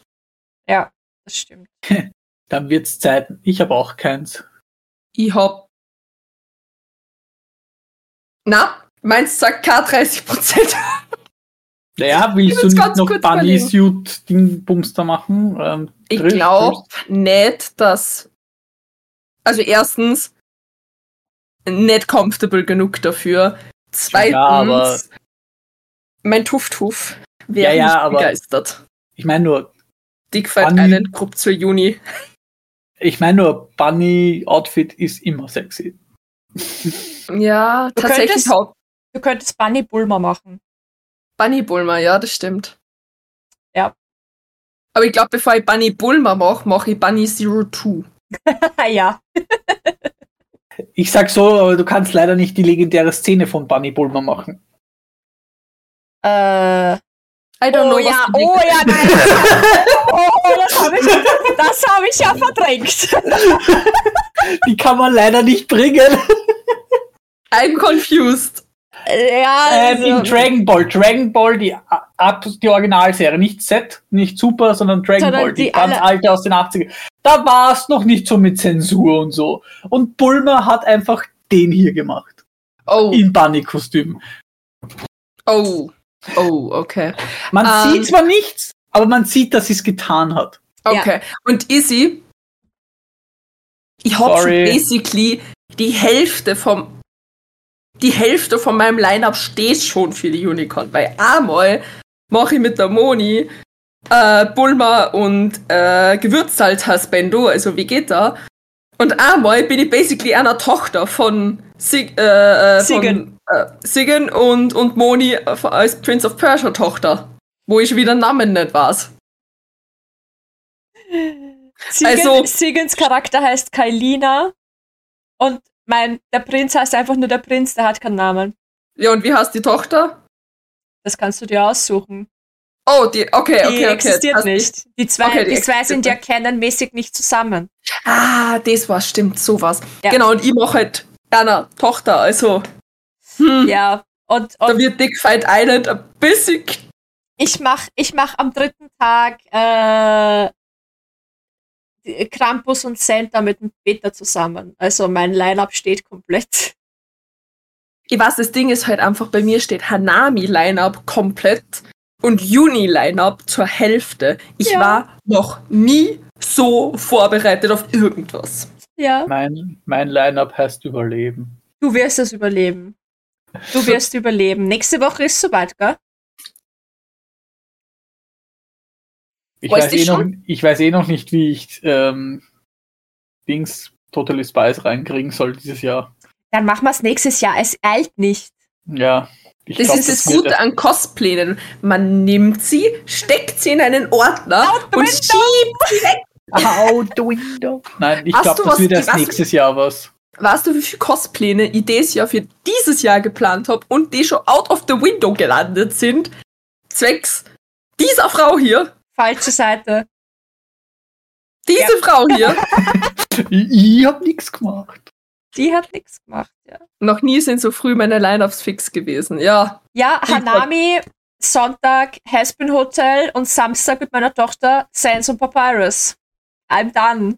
Ja, das stimmt. <laughs> Dann wird's Zeit. Ich habe auch keins. Ich hab. Na, meins sagt K30 Prozent. Naja, willst Ich du nicht noch Bunny. Suit Ding Bumster machen? Ähm, Ich glaube nicht, dass. Also, erstens, nicht comfortable genug dafür. Zweitens, Ja, aber- mein Tuff-Tuff wäre Ja, ja, nicht begeistert. Ich meine nur, Dickfight Bunny- Island Group zur Juni. ich meine nur, Bunny Outfit ist immer sexy. <laughs> Ja, Du tatsächlich könntest- auch Du könntest Bunny Bulmer machen. Bunny Bulmer, ja, das stimmt. Ja. Aber ich glaube, bevor ich Bunny Bulmer mache, mache ich Bunny Zero Two. <laughs> ja. Ich sag so, aber du kannst leider nicht die legendäre Szene von Bunny Bulmer machen. Äh, I don't oh know, ja, was du oh ja, nein. oh, <laughs> oh, das habe ich, das hab ich ja verdrängt. Die kann man leider nicht bringen. I'm confused. Ja, Ähm, in also, Dragon Ball. Dragon Ball, die, die Originalserie. Nicht Z, nicht Super, sondern Dragon Sondern Ball. Die, die ganz alte aus den 80ern. Da war es noch nicht so mit Zensur und so. Und Bulma hat einfach den hier gemacht. Oh, In Bunny-Kostüm. oh, oh, okay. Man Ähm. sieht zwar nichts, aber man sieht, dass sie es getan hat. Okay. Und Izzy, ich hab schon Sorry. basically die Hälfte vom die Hälfte von meinem Line-Up steht schon für die Unicorn, weil einmal mache ich mit der Moni äh, Bulma und äh, Gewürzsalz-Husbando, also Vegeta. Und einmal bin ich basically einer Tochter von Sig äh, äh, Sigen. Von, äh, Sigen und, und Moni äh, als Prince of Persia Tochter. Wo ich wieder Namen nicht weiß. Sigen, also- Sigens Charakter heißt Kailina und mein, der Prinz heißt einfach nur der Prinz, der hat keinen Namen. Ja, und wie heißt die Tochter? Das kannst du dir aussuchen. Oh, die, okay, Die okay, okay. existiert Passt nicht. Die zwei, Okay, die die zwei sind ja kennenmäßig nicht zusammen. Ah, das war stimmt, sowas. Ja. Genau, und ich mache halt einer Tochter, also. Hm, Ja. Und, Da und wird Dick Fight Island ein bisschen. ich mach, ich mach am dritten Tag äh, Krampus und Santa mit dem Peter zusammen. Also mein Line-Up steht komplett. Ich weiß, das Ding ist halt einfach, bei mir steht Hanami-Line-Up komplett und Juni-Line-Up zur Hälfte. Ich Ja. war noch nie so vorbereitet auf irgendwas. Ja. Mein, mein Line-Up heißt Überleben. Du wirst es überleben. Du wirst überleben. Nächste Woche ist soweit, gell? Ich weiß, du eh noch, ich weiß eh noch nicht, wie ich ähm, Dings Totally Spice reinkriegen soll dieses Jahr. Dann machen wir es nächstes Jahr. Es eilt nicht. Ja. Ich Das glaub, ist das wird Gute an Cosplaynen. Man nimmt sie, steckt sie in einen Ordner Out the und window! schiebt sie weg. Out the window. Nein, ich glaube, das wird erst nächstes Jahr was. Weißt du, wie viele Cospläne ich dieses Jahr für dieses Jahr geplant habe und die schon out of the window gelandet sind? Zwecks dieser Frau hier, Falsche Seite. diese Frau hier. Ich, habe nichts gemacht. Die hat nichts gemacht, ja. Noch nie sind so früh meine Line-Ups fix gewesen. Ja, Ja, Hanami, Sonntag Haspin Hotel und Samstag mit meiner Tochter Sans und Papyrus. I'm done.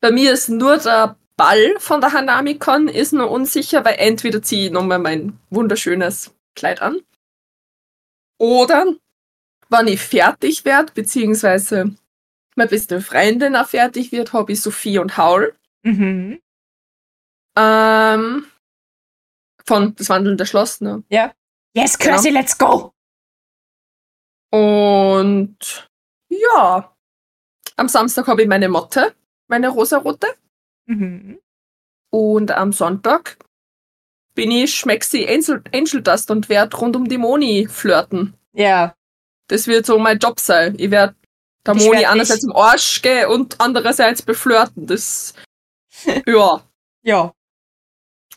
bei mir ist nur der Ball von der Hanami-Con ist noch unsicher, weil entweder ziehe ich nochmal mein wunderschönes Kleid an oder wenn ich fertig werde, beziehungsweise meine beste Freundin auch fertig wird, habe ich Sophie und Haul. Mhm. Ähm, von Das wandelnde Schloss, ne? Yes, Genau. Cursey, let's go! Und ja, am Samstag habe ich meine Motte, meine rosarote. Mhm. Und am Sonntag bin ich Schmexi Angel, Angel Dust und werde rund um die Moni flirten. Ja, Das wird so mein Job sein. Ich werde der Ich Moni werd einerseits im Arsch gehen und andererseits beflirten. Das, <laughs> ja, ja.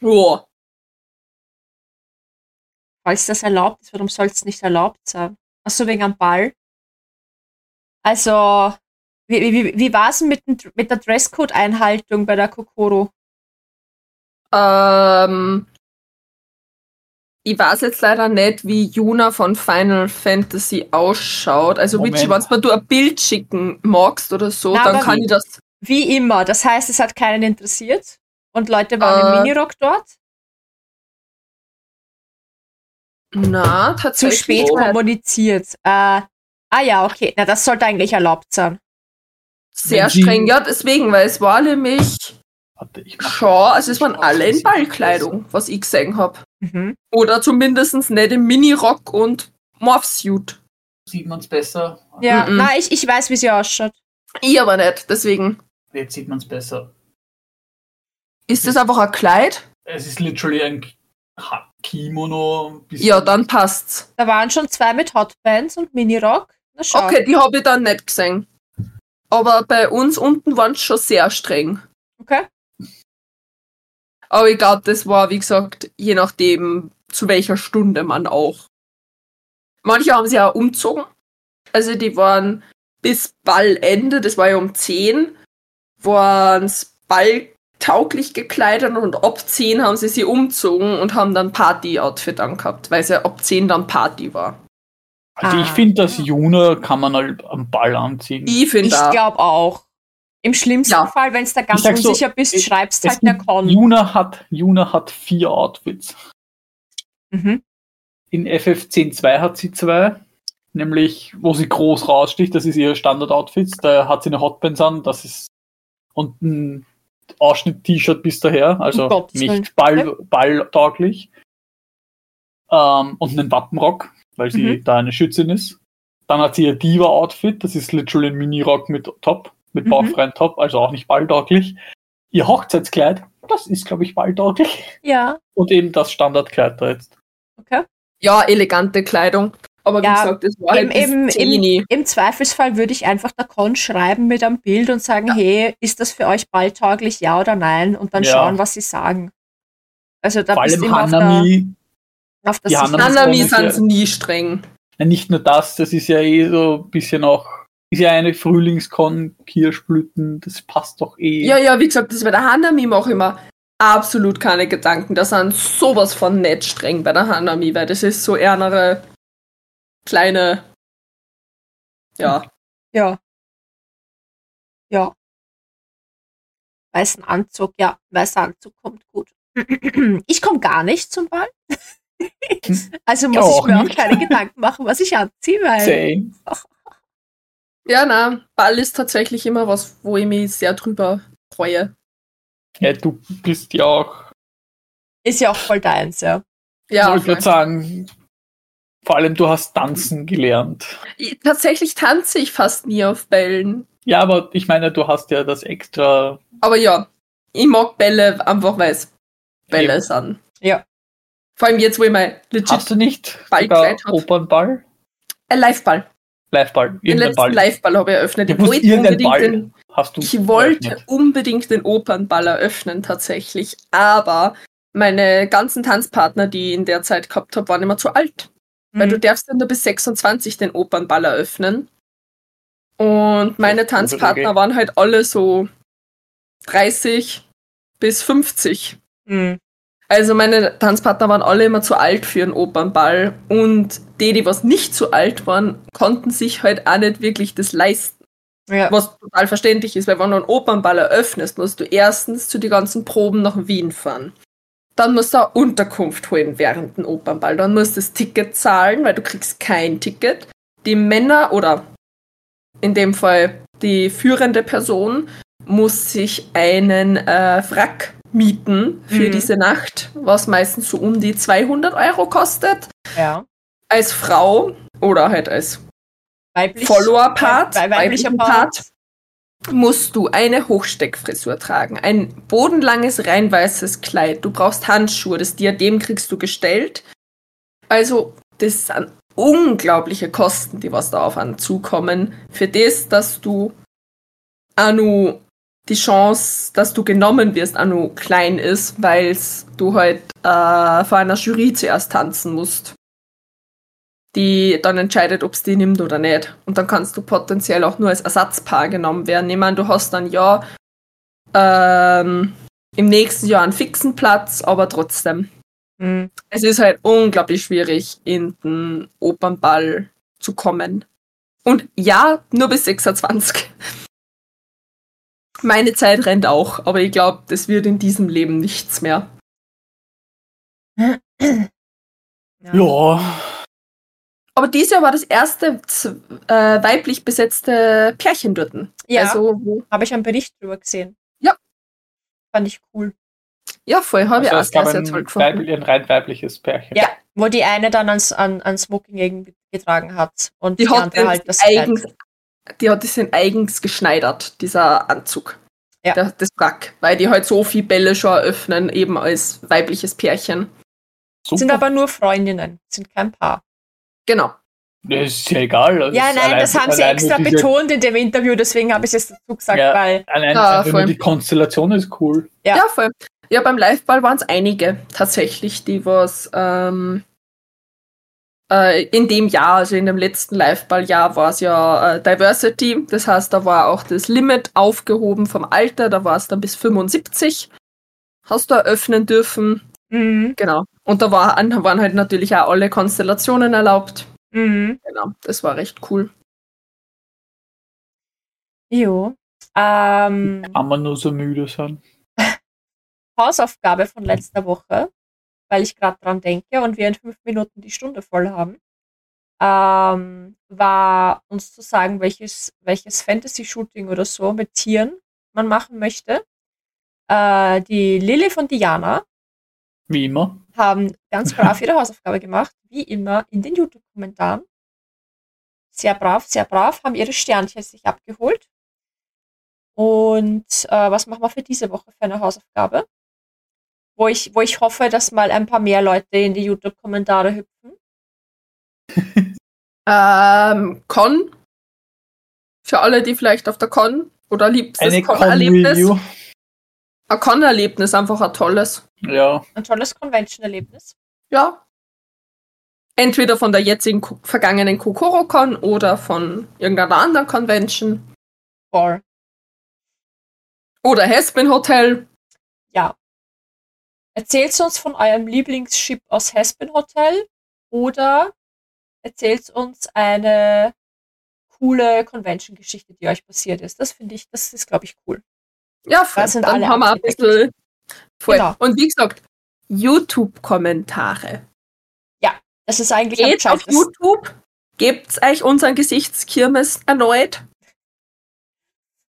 ja. Falls das erlaubt ist, warum soll es nicht erlaubt sein? Achso, wegen am Ball. Also, wie, wie, wie war es mit, dem- mit der Dresscode-Einhaltung bei der Kokoro? Ähm, ich weiß jetzt leider nicht, wie Juna von Final Fantasy ausschaut. Also, Moment. Witchy, wenn du ein Bild schicken magst oder so, Na, dann kann wie- ich das. Wie immer. Das heißt, es hat keinen interessiert. Und Leute waren Äh, im Minirock dort. Na, Zu tatsächlich. spät kommuniziert. Äh, ah ja, okay. Na, das sollte eigentlich erlaubt sein. Sehr Wenn streng. Ja, deswegen, weil es war nämlich Warte, ich mach schon, also es waren alle in Ballkleidung, was ich gesehen habe. Mhm. Oder zumindest nicht im Minirock und Morphsuit. Sieht man es besser? Ja, Mhm. na, ich, ich weiß, wie sie ausschaut. Ich aber nicht, deswegen. Jetzt sieht man es besser. Ist das einfach ein Kleid? Es ist literally ein Kimono. ein bisschen- Ja, dann passt's. Da waren schon zwei mit Hotbands und Minirock. Na schau. Okay, die habe ich dann nicht gesehen. Aber bei uns unten waren es schon sehr streng. Okay. Aber ich glaube, das war, wie gesagt, je nachdem, zu welcher Stunde man auch. Manche haben sich auch umzogen. Also die waren bis Ballende, das war ja um 10, waren balltauglich gekleidet und ab 10 haben sie sie umzogen und haben dann Party-Outfit angehabt, weil es ja ab 10 dann Party war. Also ich Ah. finde, das Juna kann man halt am Ball anziehen. Ich finde Ich glaube auch. Im schlimmsten Ja. Fall, wenn du da ganz Ich sag so, unsicher bist, es- schreibst Es halt der Con. Juna hat, Juna hat vier Outfits. Mhm. In FF102 hat sie zwei, nämlich wo sie groß raussticht, das ist ihre Standard-Outfits. Da hat sie eine Hotpants an, das ist und ein Ausschnitt-T-Shirt bis daher, also Willen. nicht ball, balltauglich. Ähm, und einen Wappenrock, weil sie Mhm. da eine Schützin ist. Dann hat sie ihr Diva-Outfit, das ist literally ein Mini-Rock mit Top, mit Mhm. bauchfreien Top, also auch nicht balltauglich. Ihr Hochzeitskleid, das ist, glaube ich, balltauglich. Ja, Und eben das Standardkleid da jetzt. okay. Ja, elegante Kleidung. Aber wie Ja, gesagt, das war Im, halt im, im, 10. Im Zweifelsfall würde ich einfach der Con schreiben mit einem Bild und sagen, hey, ist das für euch balltauglich, ja oder nein? Und dann Ja. schauen, was sie sagen. Also da Vor bist allem du immer auf der, Hanami, auf der Hanami- ja- sind nie streng. Na, nicht nur das, das ist ja eh so ein bisschen auch, ist ja eine Frühlingskon, Kirschblüten, das passt doch eh. Ja, ja, wie gesagt, das bei der Hanami mache ich mir absolut keine Gedanken. Da sind sowas von nicht streng bei der Hanami, weil das ist so eher eine kleine. Ja. Ja. Ja. Weißen Anzug, ja, weißer Anzug kommt gut. <clears throat> Ich komme gar nicht zum Ball. <laughs> also muss Ja, ich mir auch nicht. keine Gedanken machen, was ich anziehe, weil Same. Ja, na, Ball ist tatsächlich immer was, wo ich mich sehr drüber freue. Ja, du bist ja auch, ist ja auch voll deins, ja. ich Ja, wollte voll. gerade sagen, vor allem du hast tanzen gelernt. Ich- tatsächlich tanze ich fast nie auf Bällen. Ja, aber ich meine, du hast ja das extra, Aber ja, ich mag Bälle einfach, weil es Bälle Eben. sind. Ja. Vor allem jetzt, wo ich mal legit hast du nicht Ballkleid. Opernball? ein Liveball. Liveball, Den letzten Ball. Liveball habe ich eröffnet. Ich wollte unbedingt Ball den, hast du ich wollte eröffnet. unbedingt den Opernball eröffnen, tatsächlich. Aber meine ganzen Tanzpartner, die ich in der Zeit gehabt habe, waren immer zu alt. Weil Mhm. du darfst ja nur bis 26 den Opernball eröffnen. Und meine ist Tanzpartner waren halt alle so 30 bis 50. Mhm. Also meine Tanzpartner waren alle immer zu alt für einen Opernball und die, die was nicht zu alt waren, konnten sich halt auch nicht wirklich das leisten. Ja. Was total verständlich ist, weil wenn du einen Opernball eröffnest, musst du erstens zu den ganzen Proben nach Wien fahren. Dann musst du auch Unterkunft holen während dem Opernball. Dann musst du das Ticket zahlen, weil du kriegst kein Ticket. Die Männer oder in dem Fall die führende Person muss sich einen äh, Wrack mieten für Mhm. diese Nacht, was meistens so um die 200 Euro kostet. ja. Als Frau oder halt als Weiblich. Follower-Part, Wei- weiblicher Part. musst du eine Hochsteckfrisur tragen. Ein bodenlanges, rein weißes Kleid. Du brauchst Handschuhe. Das Diadem kriegst du gestellt. Also, das sind unglaubliche Kosten, die was da auf einen zukommen. Für das, dass du Anu die Chance, dass du genommen wirst, Anu klein ist, weil du halt äh, vor einer Jury zuerst tanzen musst die dann entscheidet, ob es die nimmt oder nicht. Und dann kannst du potenziell auch nur als Ersatzpaar genommen werden. Ich meine, du hast dann ja ähm, im nächsten Jahr einen fixen Platz, aber trotzdem. Mhm. Es ist halt unglaublich schwierig, in den Opernball zu kommen. Und ja, nur bis 26. <laughs> Meine Zeit rennt auch, aber ich glaube, das wird in diesem Leben nichts mehr. Ja, Aber dieses Jahr war das erste äh, weiblich besetzte Pärchen dort. Ja, Also, habe ich einen Bericht drüber gesehen. Ja. Fand ich cool. ja, voll, habe ich also auch es gab sehr, sehr ein, toll gefunden. weiblich, ein rein weibliches Pärchen. Ja, wo die eine dann ans, an, an Smoking irgendwie getragen hat und Die die, hat, andere das halt das eigens, Kleid. die hat das in eigens geschneidert, dieser Anzug. Ja. Der, das Wrack. Weil die halt so viel Bälle schon eröffnen, eben als weibliches Pärchen. Super. Sind aber nur Freundinnen, sind kein Paar. Genau. Das ist ja egal. also Ja, nein, allein- das haben sie extra betont in dem Interview, deswegen habe ich es dazu gesagt, Ja. weil Allein Ja, einfach nur die Konstellation ist cool. Ja. Ja, voll. Ja, beim Liveball waren es einige tatsächlich, die was ähm, äh, in dem Jahr, also in dem letzten Liveball-Jahr, war es ja äh, Diversity. Das heißt, da war auch das Limit aufgehoben vom Alter. Da war es dann bis 75. Hast du eröffnen dürfen. Mhm. Genau. Und da war, waren halt natürlich auch alle Konstellationen erlaubt. Mhm. Genau, das war recht cool. Jo. Ähm, Kann man nur so müde sein. <laughs> Hausaufgabe von letzter Woche, weil ich gerade dran denke und wir in fünf Minuten die Stunde voll haben, ähm, war uns zu sagen, welches, welches Fantasy-Shooting oder so mit Tieren man machen möchte. Äh, die Lilly von Diana Wie immer. haben ganz brav ihre Hausaufgabe gemacht, wie immer in den YouTube-Kommentaren. Sehr brav, sehr brav, haben ihre Sternchen sich abgeholt. Und äh, was machen wir für diese Woche für eine Hausaufgabe? Wo ich, wo ich hoffe, dass mal ein paar mehr Leute in die YouTube-Kommentare hüpfen. <laughs> Ähm, Con. Für alle, die vielleicht auf der Con oder liebstes Eine Con-Erlebnis. Ein Con-Erlebnis, einfach ein tolles. Ja. Ein tolles Convention-Erlebnis. Ja. Entweder von der jetzigen vergangenen Kokoro-Con oder von irgendeiner anderen Convention. Voll. Oder Hespin Hotel. Ja. Erzählt uns von eurem Lieblingsschiff aus Hespin Hotel oder erzählt uns eine coole Convention-Geschichte, die euch passiert ist. Das finde ich, das ist, glaube ich, cool. Ja, voll. Da sind dann alle haben wir ein bisschen. Voll. Genau. Und wie gesagt, YouTube-Kommentare. Das ist eigentlich am Geht auf gescheitesten. YouTube, gebt euch unseren Gesichtskirmes erneut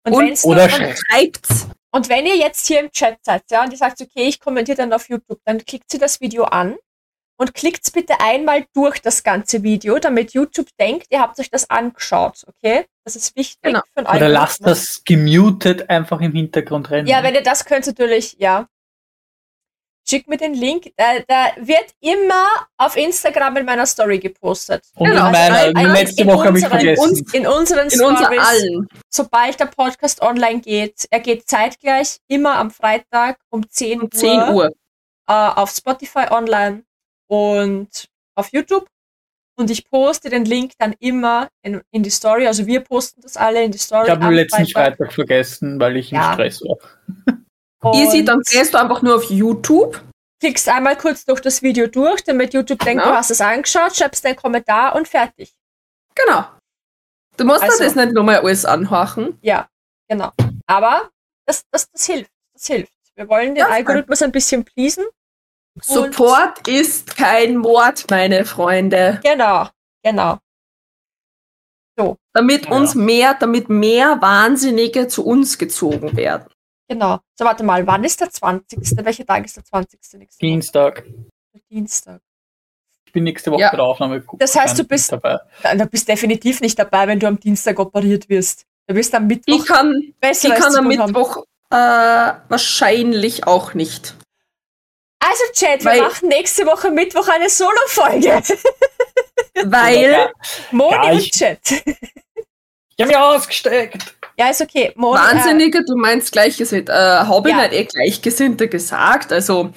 Und, und- Oder schreibt's. und wenn ihr jetzt hier im Chat seid, ja, und ihr sagt, okay, ich kommentiere dann auf YouTube, dann klickt sie das Video an und klickt bitte einmal durch das ganze Video, damit YouTube denkt, ihr habt euch das angeschaut, okay? Das ist wichtig Genau. für den Oder lasst das gemutet einfach im Hintergrund rennen. Ja, wenn ihr das könnt, natürlich, ja. Schick mir den Link. Da, da wird immer auf Instagram in meiner Story gepostet. Und Genau, in meiner, also in- letzte in Woche habe ich unseren- vergessen. In unseren In unser Stories, allen. sobald der Podcast online geht, er geht zeitgleich immer am Freitag um 10 Um Uhr, 10 Uhr. Äh, auf Spotify online und auf YouTube. Und ich poste den Link dann immer in, in die Story. Also wir posten das alle in die Story. Ich habe nur letzten Freitag vergessen, weil ich Ja. im Stress war. <laughs> Easy, dann gehst du einfach nur auf YouTube. klickst einmal kurz durch das Video durch, damit YouTube denkt, Genau. du hast es angeschaut, schreibst deinen Kommentar und fertig. Genau. Du musst Also- das nicht nochmal alles anhorchen. Ja, genau. Aber das, das, das hilft. Das hilft. Wir wollen den Ja. Algorithmus ein bisschen pleasen. Support ist kein Mord, meine Freunde. Genau, genau. Damit Ja. uns mehr, damit mehr Wahnsinnige zu uns gezogen werden. Genau. So, warte mal, wann ist der 20.? Welcher Tag ist der 20. nächste Woche? Dienstag. Dienstag. Ich bin nächste Woche Ja. bei der Aufnahme. Das heißt, du bist- dabei. Da, da bist definitiv nicht dabei, wenn du am Dienstag operiert wirst. Du wirst am Mittwoch Ich kann, ich kann am. Mittwoch äh, wahrscheinlich auch nicht. Also, Chat, wir Weil- machen nächste Woche Mittwoch eine Solo-Folge. <laughs> Weil Ja, Moni Ja, und ich- Chat. ich habe mich ausgesteckt. Ja, ist okay. Moni, Äh, Wahnsinnige, du meinst Gleichgesinnte. Äh, habe ich Ja. nicht eh Gleichgesinnte gesagt? Also,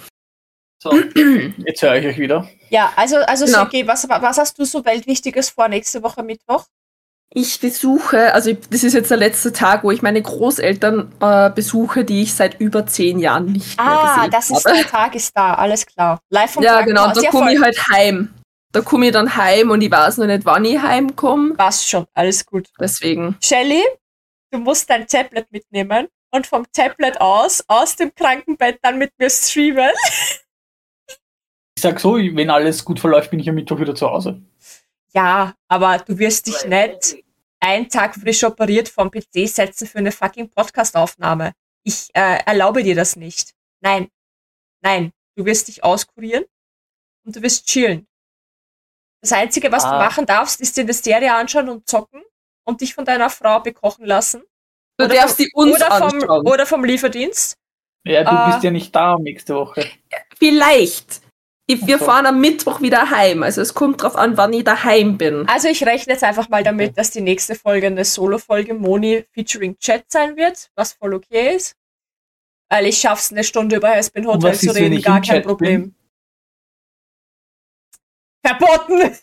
So, <clears throat> jetzt höre ich euch wieder. ja, also, also Genau. Sergej, was, was hast du so Weltwichtiges vor nächste Woche Mittwoch? Ich besuche, also ich, das ist jetzt der letzte Tag, wo ich meine Großeltern äh, besuche, die ich seit über zehn Jahren nicht mehr Ah, gesehen das ist habe. der Tag ist da, alles klar. Live vom Ja, genau, Krankenhaus. da komme ich halt heim. Da komme ich dann heim und ich weiß noch nicht, wann ich heimkomme. Passt schon, alles gut. Deswegen. Shelly, du musst dein Tablet mitnehmen und vom Tablet aus, aus dem Krankenbett dann mit mir streamen. <laughs> Ich sag so, wenn alles gut verläuft, bin ich am Mittwoch wieder zu Hause. Ja, aber du wirst dich nicht einen Tag frisch operiert vom PC setzen für eine fucking Podcast-Aufnahme. Ich äh, erlaube dir das nicht. Nein. Nein. Du wirst dich auskurieren und du wirst chillen. Das Einzige, was du Ah. machen darfst, ist dir eine Serie anschauen und zocken und dich von deiner Frau bekochen lassen. Du Oder darfst vom- die uns oder, vom, oder vom Lieferdienst. Ja, du Ah. bist ja nicht da nächste Woche. Vielleicht. Ich, wir fahren am Mittwoch wieder heim. Also es kommt drauf an, wann ich daheim bin. Also ich rechne jetzt einfach mal damit, dass die nächste Folge eine Solo-Folge Moni featuring Chat sein wird, was voll okay ist. Weil ich schaff's eine Stunde über Hespin Hotel zu ist, reden, ich gar kein Chat Problem. Verboten!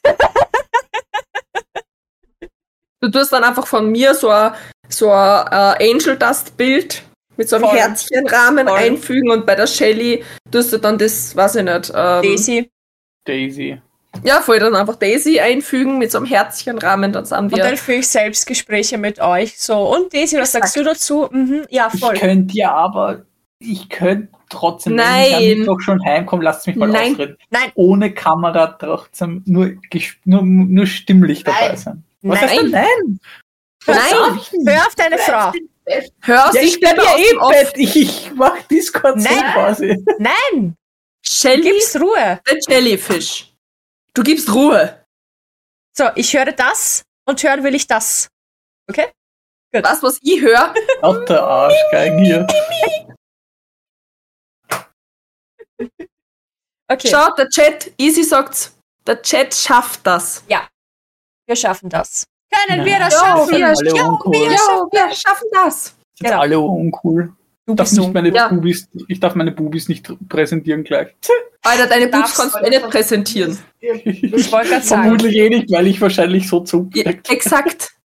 Du tust dann einfach von mir so ein so ein, äh, Angel Dust Bild mit so einem Voll. Herzchenrahmen Voll. einfügen und bei der Shelly tust du dann das, weiß ich nicht, ähm, Daisy. Daisy. ja, voll dann einfach Daisy einfügen mit so einem Herzchenrahmen, dann sind Und dann wir. führe ich Selbstgespräche mit euch. So, und Daisy, was sagst du dazu? Mhm, ja, Ich voll. könnte ja aber, ich könnte trotzdem, wenn Nein. ich am Mittwoch schon heimkomme, lasst mich mal Nein. ausreden. Nein. Ohne Kamera trotzdem nur, nur, nur stimmlich dabei Nein. sein. Was heißt Nein. denn nein? Nein. auf, hör auf deine Frau. Hör Ja, ich bin ja eh. Bett. Ich, ich mach Discord so Nein. quasi. Nein, Shelly, gib's Ruhe. der Jellyfish. Du gibst Ruhe. So, ich höre das und hören will ich das. Okay? Was, was ich höre, Out der Arschgeigen hier. Okay, schau, der Chat, Easy sagt's, der Chat schafft das. wir schaffen das. Können Nein. wir das Ja, schaffen? wir- uncool. wir Ja, schaffen wir das. schaffen das. Sind Genau. alle uncool. Du Ich darf, bist nicht meine Ja. Bubis, ich darf meine Bubis nicht präsentieren gleich. Alter, deine Boobs Darfst- kannst du eh nicht präsentieren. Ich wollte gerade sagen. Vermutlich eh nicht, weil ich wahrscheinlich so zu. Ja, exakt. <laughs>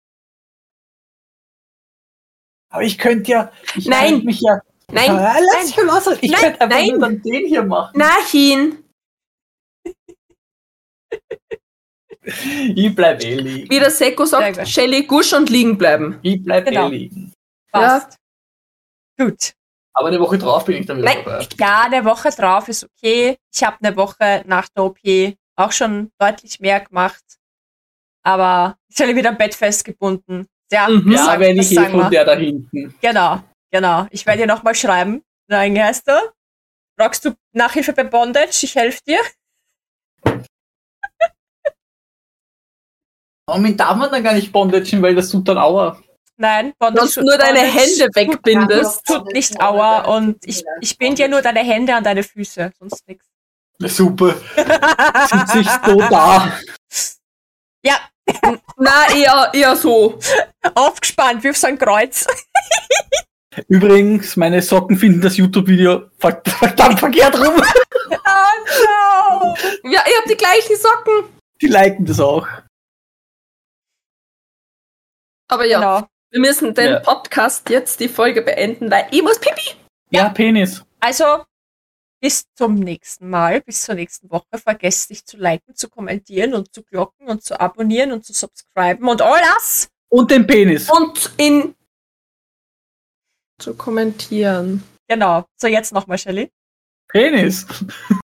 Aber ich könnte ja. Ich Nein. mich ja. Nein, Ja, lass mich mal ausreden. Ich Nein, könnte einfach nein. nur dann den hier machen. nein. <laughs> Ich bleib eh liegen. Wie der Seko sagt, gut. Shelly, gusch und liegen bleiben. Ich bleib Genau. eh liegen. Passt. Gut. Aber eine Woche drauf bin ich dann wieder Nein. dabei. Ja, eine Woche drauf ist okay. Ich habe eine Woche nach der OP auch schon deutlich mehr gemacht. Aber ich werde wieder am Bett festgebunden. Ja, Mhm. Ja, wenn ich eh von der da hinten. Genau, genau. Ich werde dir nochmal schreiben. Nein, heißt du? Brauchst du Nachhilfe bei Bondage? Ich helfe dir. Warum darf man dann gar nicht bondagen, weil das tut dann Aua. Nein, Bondage. Sonst nur deine Bondage Hände tut- wegbindest. Tut nicht Aua und ich, ich bin dir nur deine Hände an deine Füße, sonst nichts. Super. <laughs> Sitzt sich so da. Ja, Na, eher, eher so. aufgespannt, wirf so ein Kreuz. <laughs> Übrigens, meine Socken finden das YouTube-Video ver- verdammt verkehrt rum. <laughs> Oh no! Ja, ihr habt die gleichen Socken. Die liken das auch. Aber ja, Genau. wir müssen den Ja. Podcast jetzt die Folge beenden, weil ich muss pipi. Ja, Penis. Also, bis zum nächsten Mal, bis zur nächsten Woche. Vergesst nicht zu liken, zu kommentieren und zu glocken und zu abonnieren und zu subscriben und all das. Und den Penis. Und in zu kommentieren. Genau. So, jetzt nochmal, Shelly. Penis. <laughs>